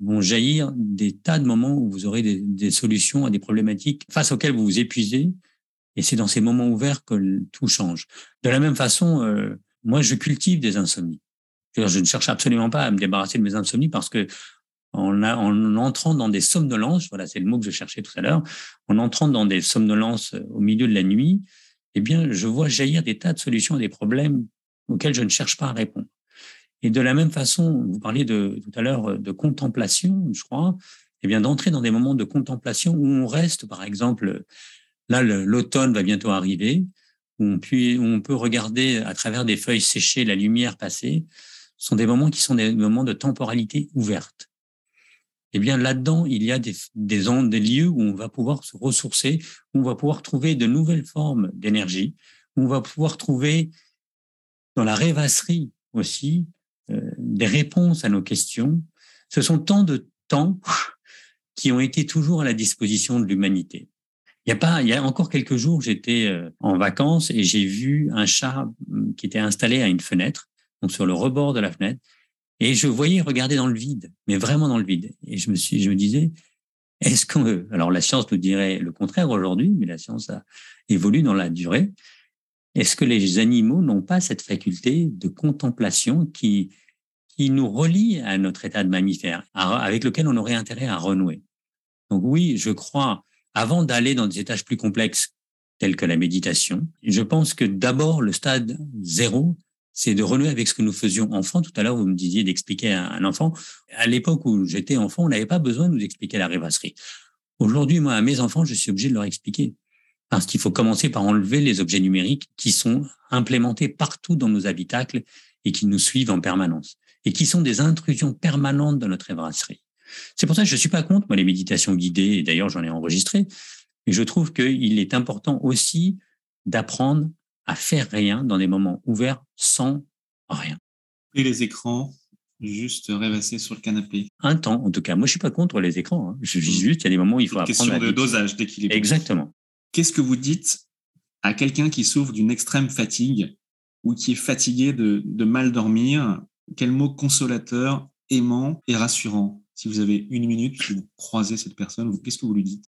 vont jaillir des tas de moments où vous aurez des, des, solutions à des problématiques face auxquelles vous vous épuisez. Et c'est dans ces moments ouverts que tout change. De la même façon, euh, moi, je cultive des insomnies. Je ne cherche absolument pas à me débarrasser de mes insomnies parce que en, en entrant dans des somnolences, voilà, c'est le mot que je cherchais tout à l'heure, en entrant dans des somnolences au milieu de la nuit, eh bien, je vois jaillir des tas de solutions à des problèmes auxquels je ne cherche pas à répondre. Et de la même façon, vous parliez de, tout à l'heure de contemplation, je crois, eh bien d'entrer dans des moments de contemplation où on reste, par exemple, là l'automne va bientôt arriver, où on, peut, on peut regarder à travers des feuilles séchées la lumière passer. Sont des moments qui sont des moments de temporalité ouverte. Eh bien là-dedans, il y a des, des, des lieux où on va pouvoir se ressourcer, où on va pouvoir trouver de nouvelles formes d'énergie, où on va pouvoir trouver dans la rêvasserie aussi euh, des réponses à nos questions. Ce sont tant de temps qui ont été toujours à la disposition de l'humanité. Il y a pas, il y a encore quelques jours, j'étais euh, en vacances et j'ai vu un chat hum, qui était installé à une fenêtre, donc sur le rebord de la fenêtre, et je voyais regarder dans le vide, mais vraiment dans le vide. Et je me suis, je me disais, est-ce qu'on, alors la science nous dirait le contraire aujourd'hui, mais la science a évolué dans la durée. Est-ce que les animaux n'ont pas cette faculté de contemplation qui, qui nous relie à notre état de mammifère, avec lequel on aurait intérêt à renouer? Donc oui, je crois, avant d'aller dans des étages plus complexes tels que la méditation, je pense que d'abord, le stade zéro, c'est de renouer avec ce que nous faisions enfant. Tout à l'heure, vous me disiez d'expliquer à un enfant. À l'époque où j'étais enfant, on n'avait pas besoin de nous expliquer la rêvasserie. Aujourd'hui, moi, à mes enfants, je suis obligé de leur expliquer. parce qu'il faut commencer par enlever les objets numériques qui sont implémentés partout dans nos habitacles et qui nous suivent en permanence et qui sont des intrusions permanentes dans notre brasserie. C'est pour ça que je ne suis pas contre moi, les méditations guidées, et d'ailleurs j'en ai enregistré, mais je trouve qu'il est important aussi d'apprendre à faire rien dans des moments ouverts sans rien. Et les écrans, juste rêvasser sur le canapé. Un temps, en tout cas. Moi, je suis pas contre les écrans. Hein. Je dis mmh. juste, il y a des moments où il faut apprendre. Question de dosage, d'équilibre. Exactement. Qu'est-ce que vous dites à quelqu'un qui souffre d'une extrême fatigue ou qui est fatigué de, de mal dormir? Quel mot consolateur, aimant et rassurant? Si vous avez une minute, si vous croisez cette personne, qu'est-ce que vous lui dites?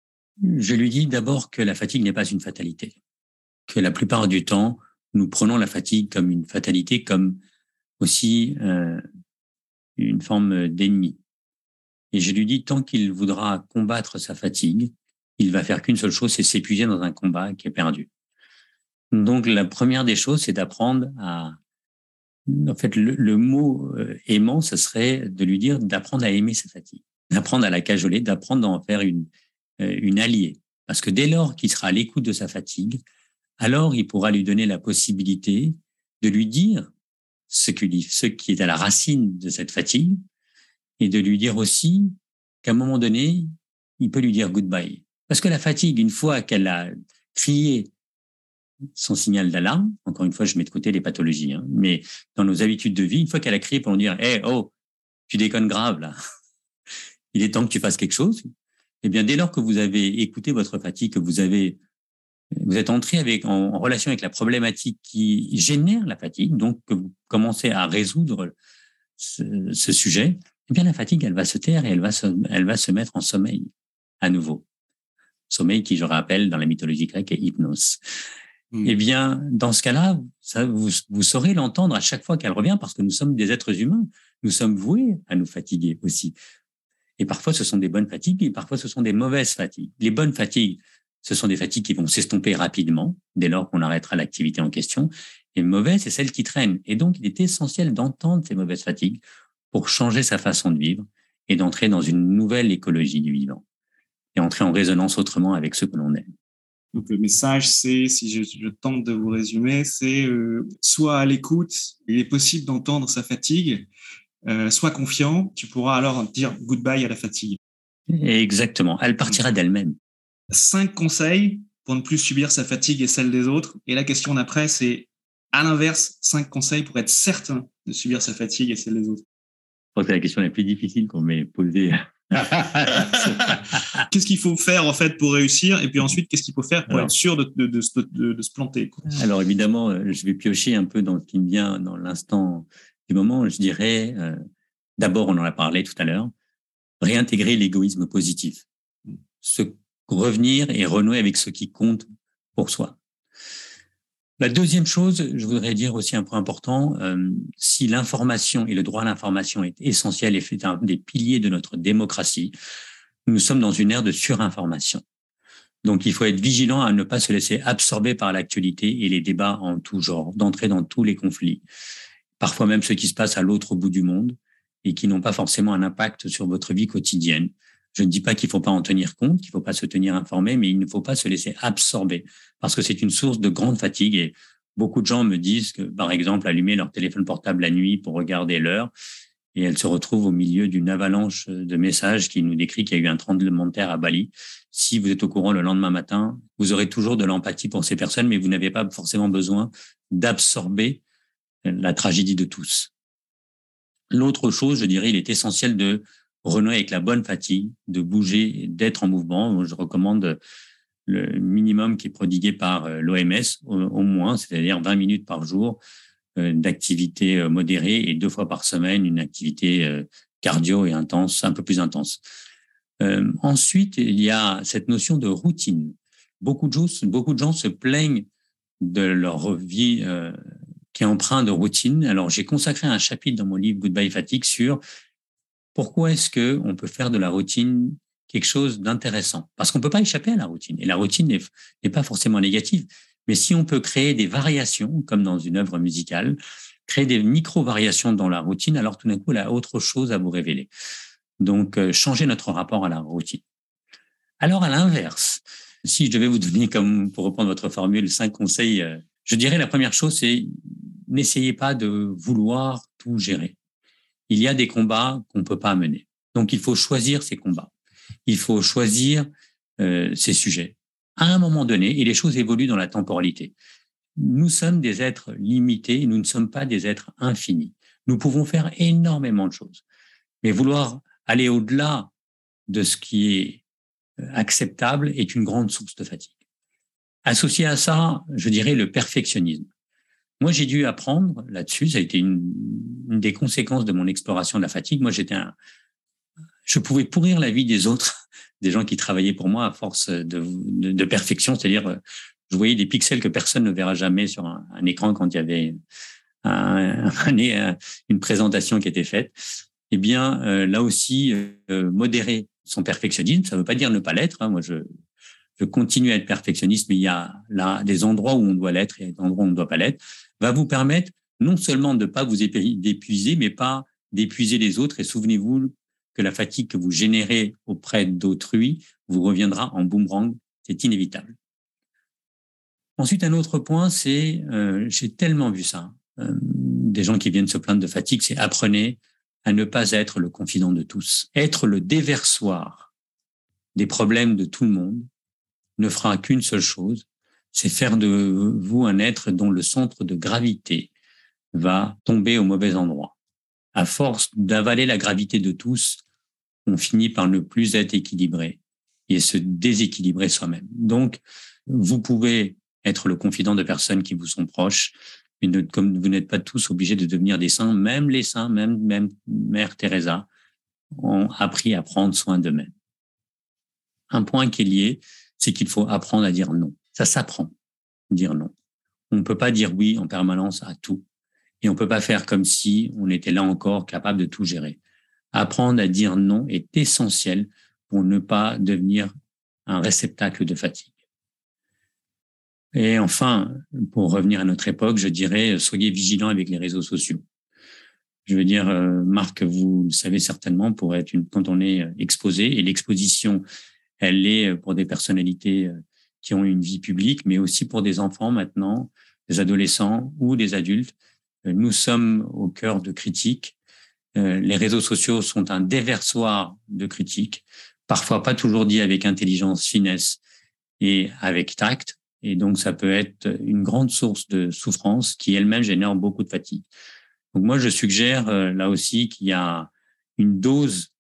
Je lui dis d'abord que la fatigue n'est pas une fatalité. Que la plupart du temps, nous prenons la fatigue comme une fatalité, comme aussi euh, une forme d'ennemi. Et je lui dis, tant qu'il voudra combattre sa fatigue, il va faire qu'une seule chose, c'est s'épuiser dans un combat qui est perdu. Donc, la première des choses, c'est d'apprendre à... En fait, le, mot euh, aimant, ce serait de lui dire d'apprendre à aimer sa fatigue, d'apprendre à la cajoler, d'apprendre à en faire une, euh, une alliée. Parce que dès lors qu'il sera à l'écoute de sa fatigue, alors il pourra lui donner la possibilité de lui dire ce qui, est à la racine de cette fatigue et de lui dire aussi qu'à un moment donné, il peut lui dire goodbye. Parce que la fatigue, une fois qu'elle a crié son signal d'alarme, encore une fois, je mets de côté les pathologies, hein, mais dans nos habitudes de vie, une fois qu'elle a crié pour nous dire, hé, oh, tu déconnes grave là, il est temps que tu fasses quelque chose, eh bien, dès lors que vous avez écouté votre fatigue, que vous avez vous êtes entré avec, en, relation avec la problématique qui génère la fatigue, donc que vous commencez à résoudre ce, ce, sujet, eh bien la fatigue, elle va se taire et elle va se, elle va se mettre en sommeil à nouveau. Sommeil qui, je rappelle, dans la mythologie grecque est hypnose. Hmm. Eh bien, dans ce cas-là, vous, vous saurez l'entendre à chaque fois qu'elle revient parce que nous sommes des êtres humains. Nous sommes voués à nous fatiguer aussi. Et parfois, ce sont des bonnes fatigues et parfois, ce sont des mauvaises fatigues. Les bonnes fatigues, ce sont des fatigues qui vont s'estomper rapidement dès lors qu'on arrêtera l'activité en question. Et mauvaises, c'est celles qui traînent. Et donc, il est essentiel d'entendre ces mauvaises fatigues pour changer sa façon de vivre et d'entrer dans une nouvelle écologie du vivant et entrer en résonance autrement avec ce que l'on aime. Donc le message, c'est, si je, tente de vous résumer, c'est euh, soit à l'écoute, il est possible d'entendre sa fatigue, euh, sois confiant, tu pourras alors dire goodbye à la fatigue. Exactement, elle partira d'elle-même cinq conseils pour ne plus subir sa fatigue et celle des autres. Et la question d'après, c'est à l'inverse, cinq conseils pour être certain de subir sa fatigue et celle des autres. C'est la question la plus difficile qu'on m'ait posée. qu'est-ce qu'il faut faire en fait pour réussir? Et puis ensuite qu'est-ce qu'il faut faire pour être sûr de, de, de, de se planter Alors évidemment, euh, je vais piocher un peu dans ce qui me vient dans l'instant du moment. Je dirais, euh, d'abord, on en a parlé tout à l'heure, réintégrer l'égoïsme positif. Hmm. Ce revenir et renouer avec ce qui compte pour soi. La deuxième chose, je voudrais dire aussi un point important, euh, si l'information et le droit à l'information est essentiel et fait un des piliers de notre démocratie, nous sommes dans une ère de surinformation. Donc il faut être vigilant à ne pas se laisser absorber par l'actualité et les débats en tout genre, d'entrer dans tous les conflits, parfois même ce qui se passe à l'autre bout du monde et qui n'ont pas forcément un impact sur votre vie quotidienne. Je ne dis pas qu'il ne faut pas en tenir compte, qu'il ne faut pas se tenir informé, mais il ne faut pas se laisser absorber parce que c'est une source de grande fatigue. Et beaucoup de gens me disent que, par exemple, allumer leur téléphone portable la nuit pour regarder l'heure et elles se retrouvent au milieu d'une avalanche de messages qui nous décrit qu'il y a eu un tremblement de terre à Bali. Si vous êtes au courant le lendemain matin, vous aurez toujours de l'empathie pour ces personnes, mais vous n'avez pas forcément besoin d'absorber la tragédie de tous. L'autre chose, je dirais, il est essentiel de renouer avec la bonne fatigue, de bouger, d'être en mouvement. Je recommande le minimum qui est prodigué par euh, l'OMS, au, moins, c'est-à-dire 20 minutes par jour euh, d'activité euh, modérée et deux fois par semaine une activité cardio et intense, un peu plus intense. ensuite, il y a cette notion de routine. Beaucoup de gens, beaucoup de gens se plaignent de leur vie qui est empreinte de routine. Alors, j'ai consacré un chapitre dans mon livre Goodbye Fatigue sur pourquoi est-ce que on peut faire de la routine quelque chose d'intéressant? Parce qu'on peut pas échapper à la routine. Et la routine n'est pas forcément négative. Mais si on peut créer des variations, comme dans une œuvre musicale, créer des micro-variations dans la routine, alors tout d'un coup, elle a autre chose à vous révéler. Donc, euh, changer notre rapport à la routine. Alors, à l'inverse, Si je devais vous donner, comme pour reprendre votre formule, cinq conseils, euh, je dirais la première chose, c'est n'essayez pas de vouloir tout gérer. Il y a des combats qu'on ne peut pas mener. Donc, il faut choisir ces combats. Il faut choisir euh, ces sujets. À un moment donné, et les choses évoluent dans la temporalité. Nous sommes des êtres limités, nous ne sommes pas des êtres infinis. Nous pouvons faire énormément de choses. Mais vouloir aller au-delà de ce qui est euh, acceptable est une grande source de fatigue. Associé à ça, je dirais le perfectionnisme. Moi, j'ai dû apprendre là-dessus. Ça a été une, des conséquences de mon exploration de la fatigue. Moi, j'étais un, je pouvais pourrir la vie des autres, des gens qui travaillaient pour moi à force de, de, de perfection. C'est-à-dire, je voyais des pixels que personne ne verra jamais sur un, un écran quand il y avait un, un, une présentation qui était faite. Eh bien, euh, là aussi, euh, modérer son perfectionnisme, ça ne veut pas dire ne pas l'être. Hein. Moi, je, je continue à être perfectionniste, mais il y a là des endroits où on doit l'être et des endroits où on ne doit pas l'être, va vous permettre non seulement de ne pas vous épuiser, mais pas d'épuiser les autres. Et souvenez-vous que la fatigue que vous générez auprès d'autrui vous reviendra en boomerang. C'est inévitable. Ensuite, un autre point, c'est, euh, j'ai tellement vu ça, euh, des gens qui viennent se plaindre de fatigue, c'est apprenez à ne pas être le confident de tous. Être le déversoir des problèmes de tout le monde ne fera qu'une seule chose, c'est faire de vous un être dont le centre de gravité va tomber au mauvais endroit. À force d'avaler la gravité de tous, on finit par ne plus être équilibré et se déséquilibrer soi-même. Donc, vous pouvez être le confident de personnes qui vous sont proches, mais comme vous n'êtes pas tous obligés de devenir des saints, même les saints, même, même Mère Teresa, ont appris à prendre soin d'eux-mêmes. Un point qui est lié, c'est qu'il faut apprendre à dire non. Ça s'apprend, dire non. On ne peut pas dire oui en permanence à tout. Et on ne peut pas faire comme si on était là encore capable de tout gérer. Apprendre à dire non est essentiel pour ne pas devenir un réceptacle de fatigue. Et enfin, pour revenir à notre époque, je dirais, soyez vigilants avec les réseaux sociaux. Je veux dire, euh, Marc, vous le savez certainement, pour être une, quand on est exposé, et l'exposition elle euh, pour des personnalités euh, qui ont une vie publique, mais aussi pour des enfants maintenant, des adolescents ou des adultes. Euh, nous sommes au cœur de critiques. Les réseaux sociaux sont un déversoir de critiques, parfois pas toujours dit avec intelligence, finesse et avec tact. Et donc, ça peut être une grande source de souffrance qui elle-même génère beaucoup de fatigue. Donc, moi, je suggère là aussi qu'il y a une dose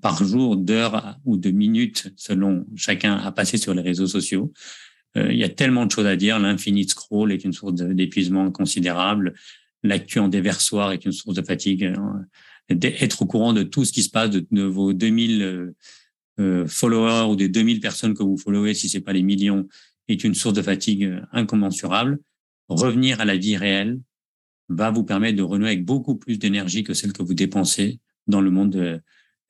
par jour d'heures ou de minutes selon chacun à passer sur les réseaux sociaux. Euh, il y a tellement de choses à dire. L'infinite scroll est une source d'épuisement considérable. L'actu en déversoir est une source de fatigue. Hein. Être au courant de tout ce qui se passe, de, vos 2000 euh, euh, followers ou des 2000 personnes que vous followez, si c'est pas les millions, est une source de fatigue incommensurable. Revenir à la vie réelle va vous permettre de renouer avec beaucoup plus d'énergie que celle que vous dépensez dans le monde euh,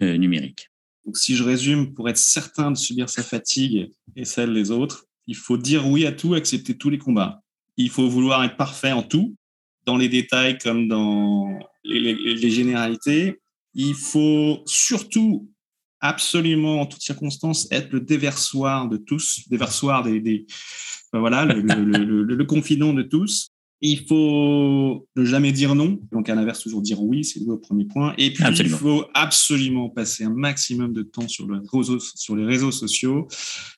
numérique. Donc, si je résume, pour être certain de subir sa fatigue et celle des autres, il faut dire oui à tout, accepter tous les combats. Il faut vouloir être parfait en tout, dans les détails comme dans les, généralités. Il faut surtout absolument, en toutes circonstances, être le déversoir de tous, déversoir des, voilà, le, confident de tous. Il faut ne jamais dire non. Donc, à l'inverse, toujours dire oui, c'est le premier point. Et puis, il faut absolument passer un maximum de temps sur, le réseau, sur les réseaux sociaux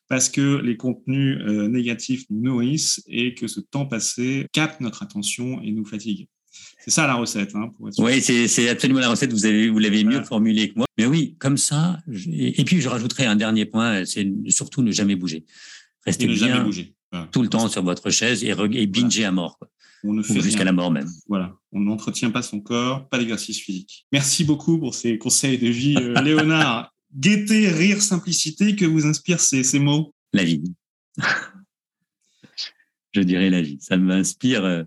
parce que les contenus euh, négatifs nous nourrissent et que ce temps passé capte notre attention et nous fatigue. C'est ça la recette. Hein, pour être oui, c'est absolument la recette. Vous avez vous l'avez mieux formulé que moi. Mais oui, comme ça. Et puis je rajouterai un dernier point, c'est surtout ne jamais bouger. Restez bien jamais bouger. tout le temps sur votre chaise et, et binger à mort. Quoi. On ne fait jusqu'à la mort même. Voilà, on n'entretient pas son corps, pas d'exercice physique. Merci beaucoup pour ces conseils de vie, euh, Léonard. Gaieté, rire, simplicité, que vous inspirent ces, ces mots? La vie. je dirais la vie. Ça m'inspire euh,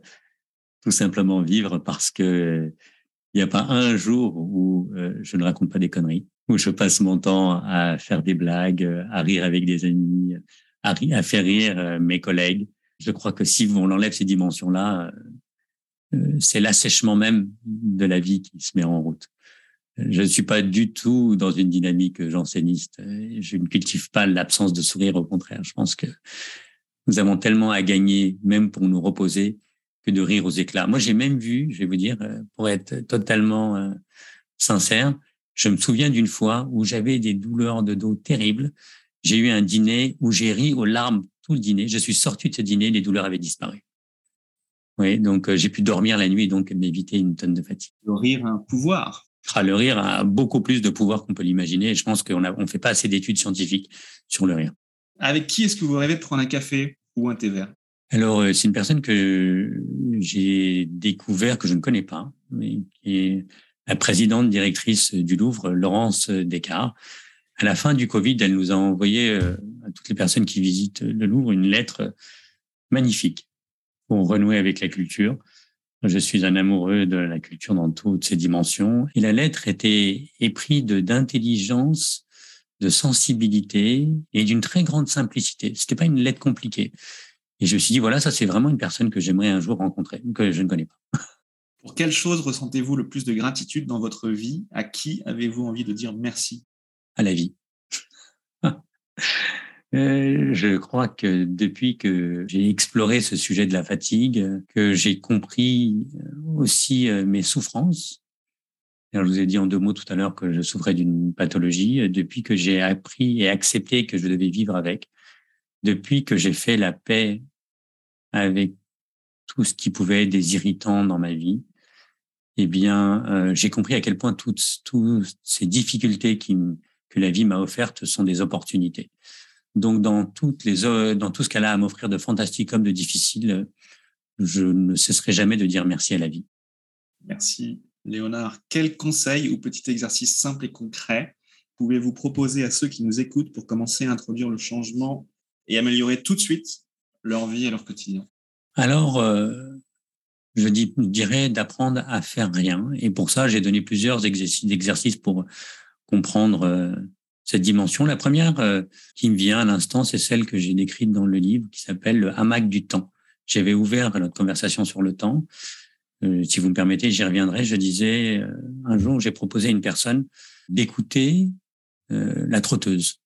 tout simplement vivre parce que il n'y a pas un jour où euh, je ne raconte pas des conneries, où je passe mon temps à faire des blagues, à rire avec des amis, à, à faire rire mes collègues je crois que si on enlève ces dimensions-là, euh, c'est l'assèchement même de la vie qui se met en route. Je ne suis pas du tout dans une dynamique janséniste. Je ne cultive pas l'absence de sourire, au contraire. Je pense que nous avons tellement à gagner, même pour nous reposer, que de rire aux éclats. Moi, j'ai même vu, je vais vous dire, euh, pour être totalement euh, sincère, je me souviens d'une fois où j'avais des douleurs de dos terribles. J'ai eu un dîner où j'ai ri aux larmes tout le dîner. Je suis sorti de ce dîner, les douleurs avaient disparu. Oui, donc euh, j'ai pu dormir la nuit et donc m'éviter une tonne de fatigue. Le rire a un pouvoir. Ah, le rire a beaucoup plus de pouvoir qu'on peut l'imaginer. Je pense qu'on ne fait pas assez d'études scientifiques sur le rire. Avec qui est-ce que vous rêvez de prendre un café ou un thé vert? Alors, euh, c'est une personne que j'ai découvert, que je ne connais pas, mais qui est la présidente directrice du Louvre, Laurence Descartes. À la fin du Covid, elle nous a envoyé euh, à toutes les personnes qui visitent le Louvre une lettre magnifique pour renouer avec la culture. Je suis un amoureux de la culture dans toutes ses dimensions. Et la lettre était éprise d'intelligence, de sensibilité et d'une très grande simplicité. C'était pas une lettre compliquée. Et je me suis dit, voilà, ça c'est vraiment une personne que j'aimerais un jour rencontrer, que je ne connais pas. Pour quelle chose ressentez-vous le plus de gratitude dans votre vie? À qui avez-vous envie de dire merci? À la vie. Euh, je crois que depuis que j'ai exploré ce sujet de la fatigue, que j'ai compris aussi euh, mes souffrances. je vous ai dit en deux mots tout à l'heure que je souffrais d'une pathologie. Depuis que j'ai appris et accepté que je devais vivre avec, depuis que j'ai fait la paix avec tout ce qui pouvait être des irritants dans ma vie, eh bien, euh, j'ai compris à quel point toutes, toutes ces difficultés qui, que la vie m'a offertes sont des opportunités. Donc, dans, toutes les, dans tout ce qu'elle a à m'offrir de fantastique comme de difficile, je ne cesserai jamais de dire merci à la vie. Merci, Léonard. Quel conseil ou petit exercice simple et concret pouvez-vous proposer à ceux qui nous écoutent pour commencer à introduire le changement et améliorer tout de suite leur vie et leur quotidien? Alors, euh, je dirais d'apprendre à faire rien. Et pour ça, j'ai donné plusieurs exercices pour comprendre euh, cette dimension. La première euh, qui me vient à l'instant, c'est celle que j'ai décrite dans le livre, qui s'appelle le hamac du temps. J'avais ouvert notre conversation sur le temps. Euh, si vous me permettez, j'y reviendrai. Je disais, un jour, j'ai proposé à une personne d'écouter la trotteuse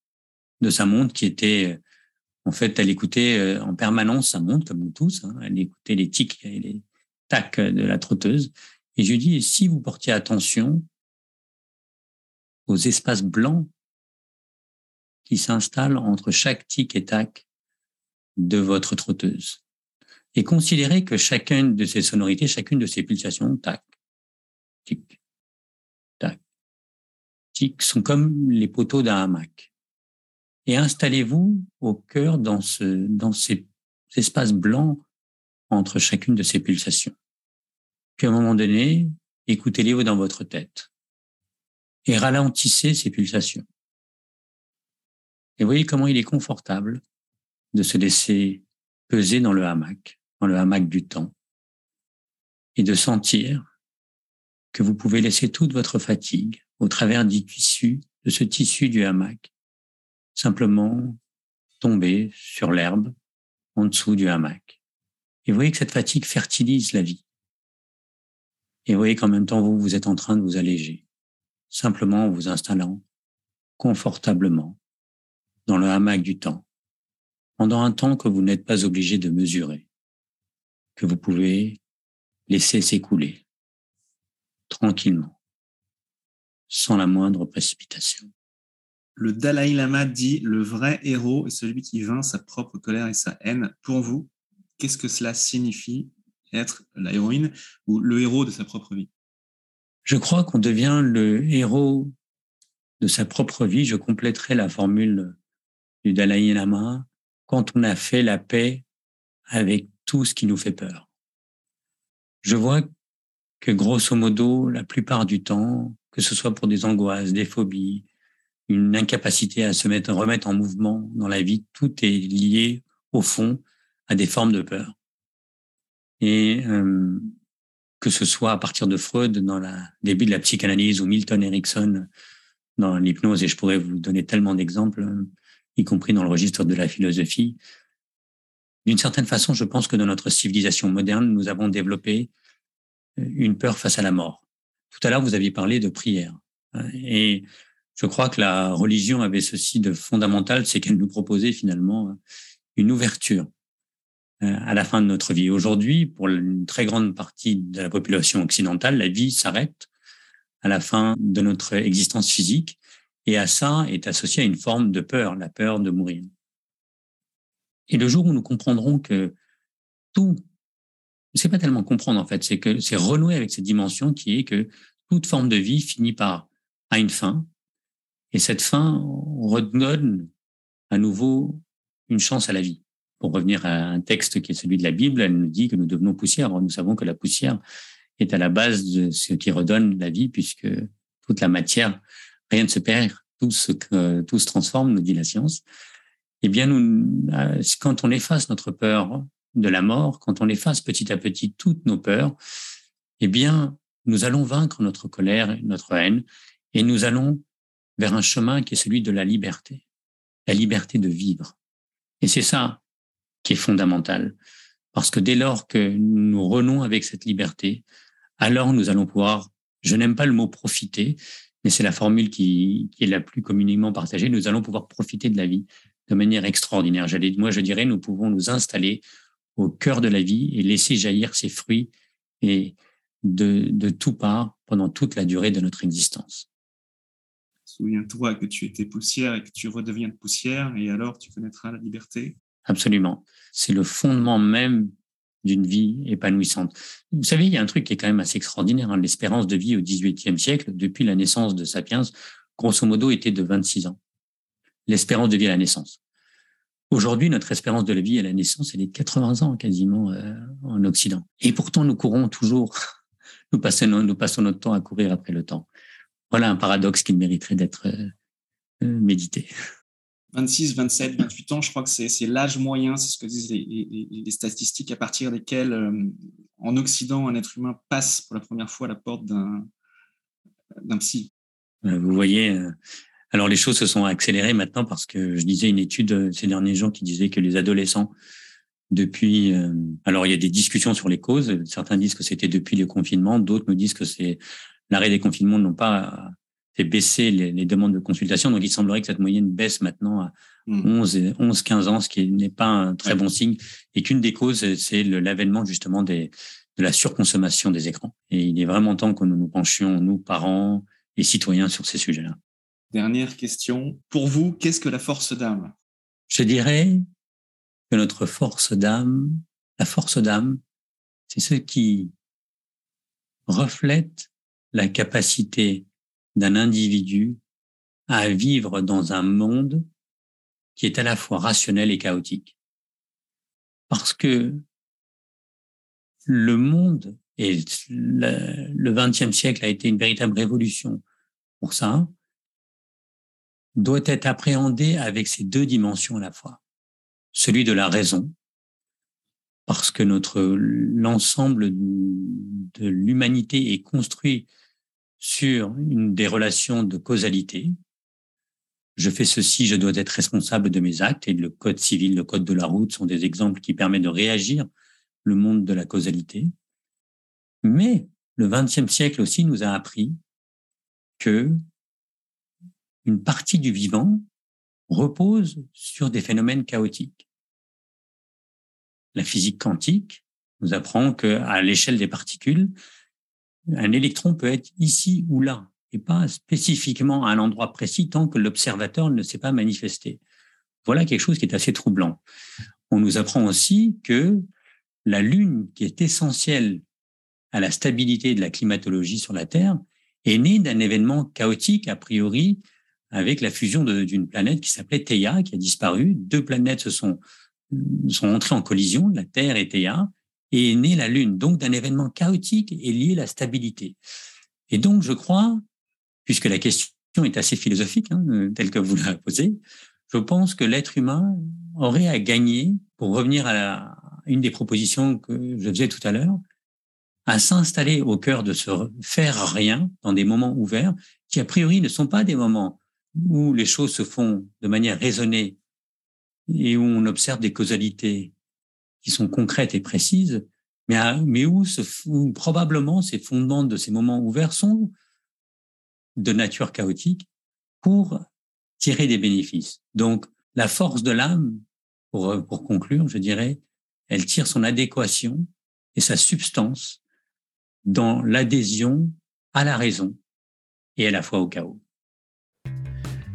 de sa montre qui était, en fait, elle écoutait en permanence sa montre, comme nous tous. Hein. Elle écoutait les tics et les tacs de la trotteuse. Et je lui dis, si vous portiez attention aux espaces blancs qui s'installe entre chaque tic et tac de votre trotteuse. Et considérez que chacune de ces sonorités, chacune de ces pulsations, tac, tic, tac, tic, sont comme les poteaux d'un hamac. Et installez-vous au cœur dans, ce, dans ces espaces blancs entre chacune de ces pulsations. Puis à un moment donné, écoutez-les dans votre tête et ralentissez ces pulsations. Et voyez comment il est confortable de se laisser peser dans le hamac, dans le hamac du temps, et de sentir que vous pouvez laisser toute votre fatigue au travers du tissu, de ce tissu du hamac, simplement tomber sur l'herbe en dessous du hamac. Et voyez que cette fatigue fertilise la vie. Et voyez qu'en même temps, vous, vous êtes en train de vous alléger, simplement en vous installant confortablement dans le hamac du temps, pendant un temps que vous n'êtes pas obligé de mesurer, que vous pouvez laisser s'écouler tranquillement, sans la moindre précipitation. Le Dalai Lama dit le vrai héros est celui qui vainc sa propre colère et sa haine. Pour vous, qu'est-ce que cela signifie être la héroïne ou le héros de sa propre vie? Je crois qu'on devient le héros de sa propre vie. Je compléterai la formule du Dalai Lama quand on a fait la paix avec tout ce qui nous fait peur. Je vois que grosso modo, la plupart du temps, que ce soit pour des angoisses, des phobies, une incapacité à se mettre, remettre en mouvement dans la vie, tout est lié au fond à des formes de peur. Et euh, que ce soit à partir de Freud dans le début de la psychanalyse ou Milton Erickson dans l'hypnose, et je pourrais vous donner tellement d'exemples, y compris dans le registre de la philosophie. D'une certaine façon, je pense que dans notre civilisation moderne, nous avons développé euh, une peur face à la mort. Tout à l'heure, vous aviez parlé de prière. Et je crois que la religion avait ceci de fondamental, c'est qu'elle nous proposait finalement une ouverture à la fin de notre vie. Aujourd'hui, pour une très grande partie de la population occidentale, la vie s'arrête à la fin de notre existence physique et à ça est associée une forme de peur, la peur de mourir. Et le jour où nous comprendrons que tout, c'est pas tellement comprendre en fait, c'est que c'est renouer avec cette dimension qui est que toute forme de vie finit par à une fin, et cette fin redonne à nouveau une chance à la vie. Pour revenir à un texte qui est celui de la Bible, elle nous dit que nous devenons poussière. nous savons que la poussière est à la base de ce qui redonne la vie, puisque toute la matière, rien ne se perd, tout se, tout se transforme, nous dit la science. Eh bien, nous, euh, quand on efface notre peur de la mort, quand on efface petit à petit toutes nos peurs, eh bien, nous allons vaincre notre colère, notre haine, et nous allons vers un chemin qui est celui de la liberté, la liberté de vivre. Et c'est ça qui est fondamental, parce que dès lors que nous renons avec cette liberté, alors nous allons pouvoir, je n'aime pas le mot profiter, mais c'est la formule qui, qui, est la plus communément partagée, nous allons pouvoir profiter de la vie de manière extraordinaire. Moi, je dirais, nous pouvons nous installer au cœur de la vie et laisser jaillir ses fruits et de, de tout part pendant toute la durée de notre existence. Souviens-toi que tu étais poussière et que tu redeviens poussière, et alors tu connaîtras la liberté. Absolument. C'est le fondement même d'une vie épanouissante. Vous savez, il y a un truc qui est quand même assez extraordinaire. Hein. L'espérance de vie au XVIIIe siècle, depuis la naissance de Sapiens, grosso modo, était de 26 ans. L'espérance de vie à la naissance. Aujourd'hui, notre espérance de la vie à la naissance, elle est de 80 ans quasiment euh, en Occident. Et pourtant, nous courons toujours, nous passons, nous passons notre temps à courir après le temps. Voilà un paradoxe qui mériterait d'être euh, euh, médité. 26, 27, 28 ans, je crois que c'est l'âge moyen, c'est ce que disent les, statistiques à partir desquelles, euh, en Occident, un être humain passe pour la première fois à la porte d'un psy. Vous voyez, alors les choses se sont accélérées maintenant parce que je disais une étude ces derniers jours qui disait que les adolescents, depuis, alors il y a des discussions sur les causes, certains disent que c'était depuis le confinement, d'autres me disent que c'est l'arrêt des confinements n'ont pas fait baisser les, demandes de consultation. Donc, il semblerait que cette moyenne baisse maintenant à 11, 11 15 ans, ce qui n'est pas un très bon signe. Et qu'une des causes, c'est l'avènement justement des, de la surconsommation des écrans. Et il est vraiment temps que nous nous penchions, nous, parents et citoyens, sur ces sujets-là. Dernière question. Pour vous, qu'est-ce que la force d'âme? Je dirais que notre force d'âme, la force d'âme, c'est ce qui reflète la capacité d'un individu à vivre dans un monde qui est à la fois rationnel et chaotique. Parce que le monde et le XXe siècle a été une véritable révolution pour ça, doit être appréhendé avec ces deux dimensions à la fois. Celui de la raison, parce que notre l'ensemble de l'humanité est construit sur une des relations de causalité. Je fais ceci, je dois être responsable de mes actes et le code civil, le code de la route sont des exemples qui permettent de réagir le monde de la causalité. Mais le XXe siècle aussi nous a appris que une partie du vivant repose sur des phénomènes chaotiques. La physique quantique nous apprend qu'à l'échelle des particules, un électron peut être ici ou là, et pas spécifiquement à un endroit précis tant que l'observateur ne s'est pas manifesté. Voilà quelque chose qui est assez troublant. On nous apprend aussi que la Lune, qui est essentielle à la stabilité de la climatologie sur la Terre, est née d'un événement chaotique, a priori, avec la fusion d'une planète qui s'appelait Theia, qui a disparu. Deux planètes se sont, sont entrées en collision, la Terre et Theia, et est née la Lune, donc d'un événement chaotique et lié à la stabilité. Et donc, je crois, puisque la question est assez philosophique, hein, telle que vous l'avez posée, je pense que l'être humain aurait à gagner, pour revenir à, la, une des propositions que je faisais tout à l'heure, à s'installer au cœur de se faire rien dans des moments ouverts qui, a priori, ne sont pas des moments où les choses se font de manière raisonnée et où on observe des causalités qui sont concrètes et précises, mais, mais où, probablement ces fondements de ces moments ouverts sont de nature chaotique pour tirer des bénéfices. Donc, la force de l'âme, pour, pour conclure, je dirais, elle tire son adéquation et sa substance dans l'adhésion à la raison et à la fois au chaos.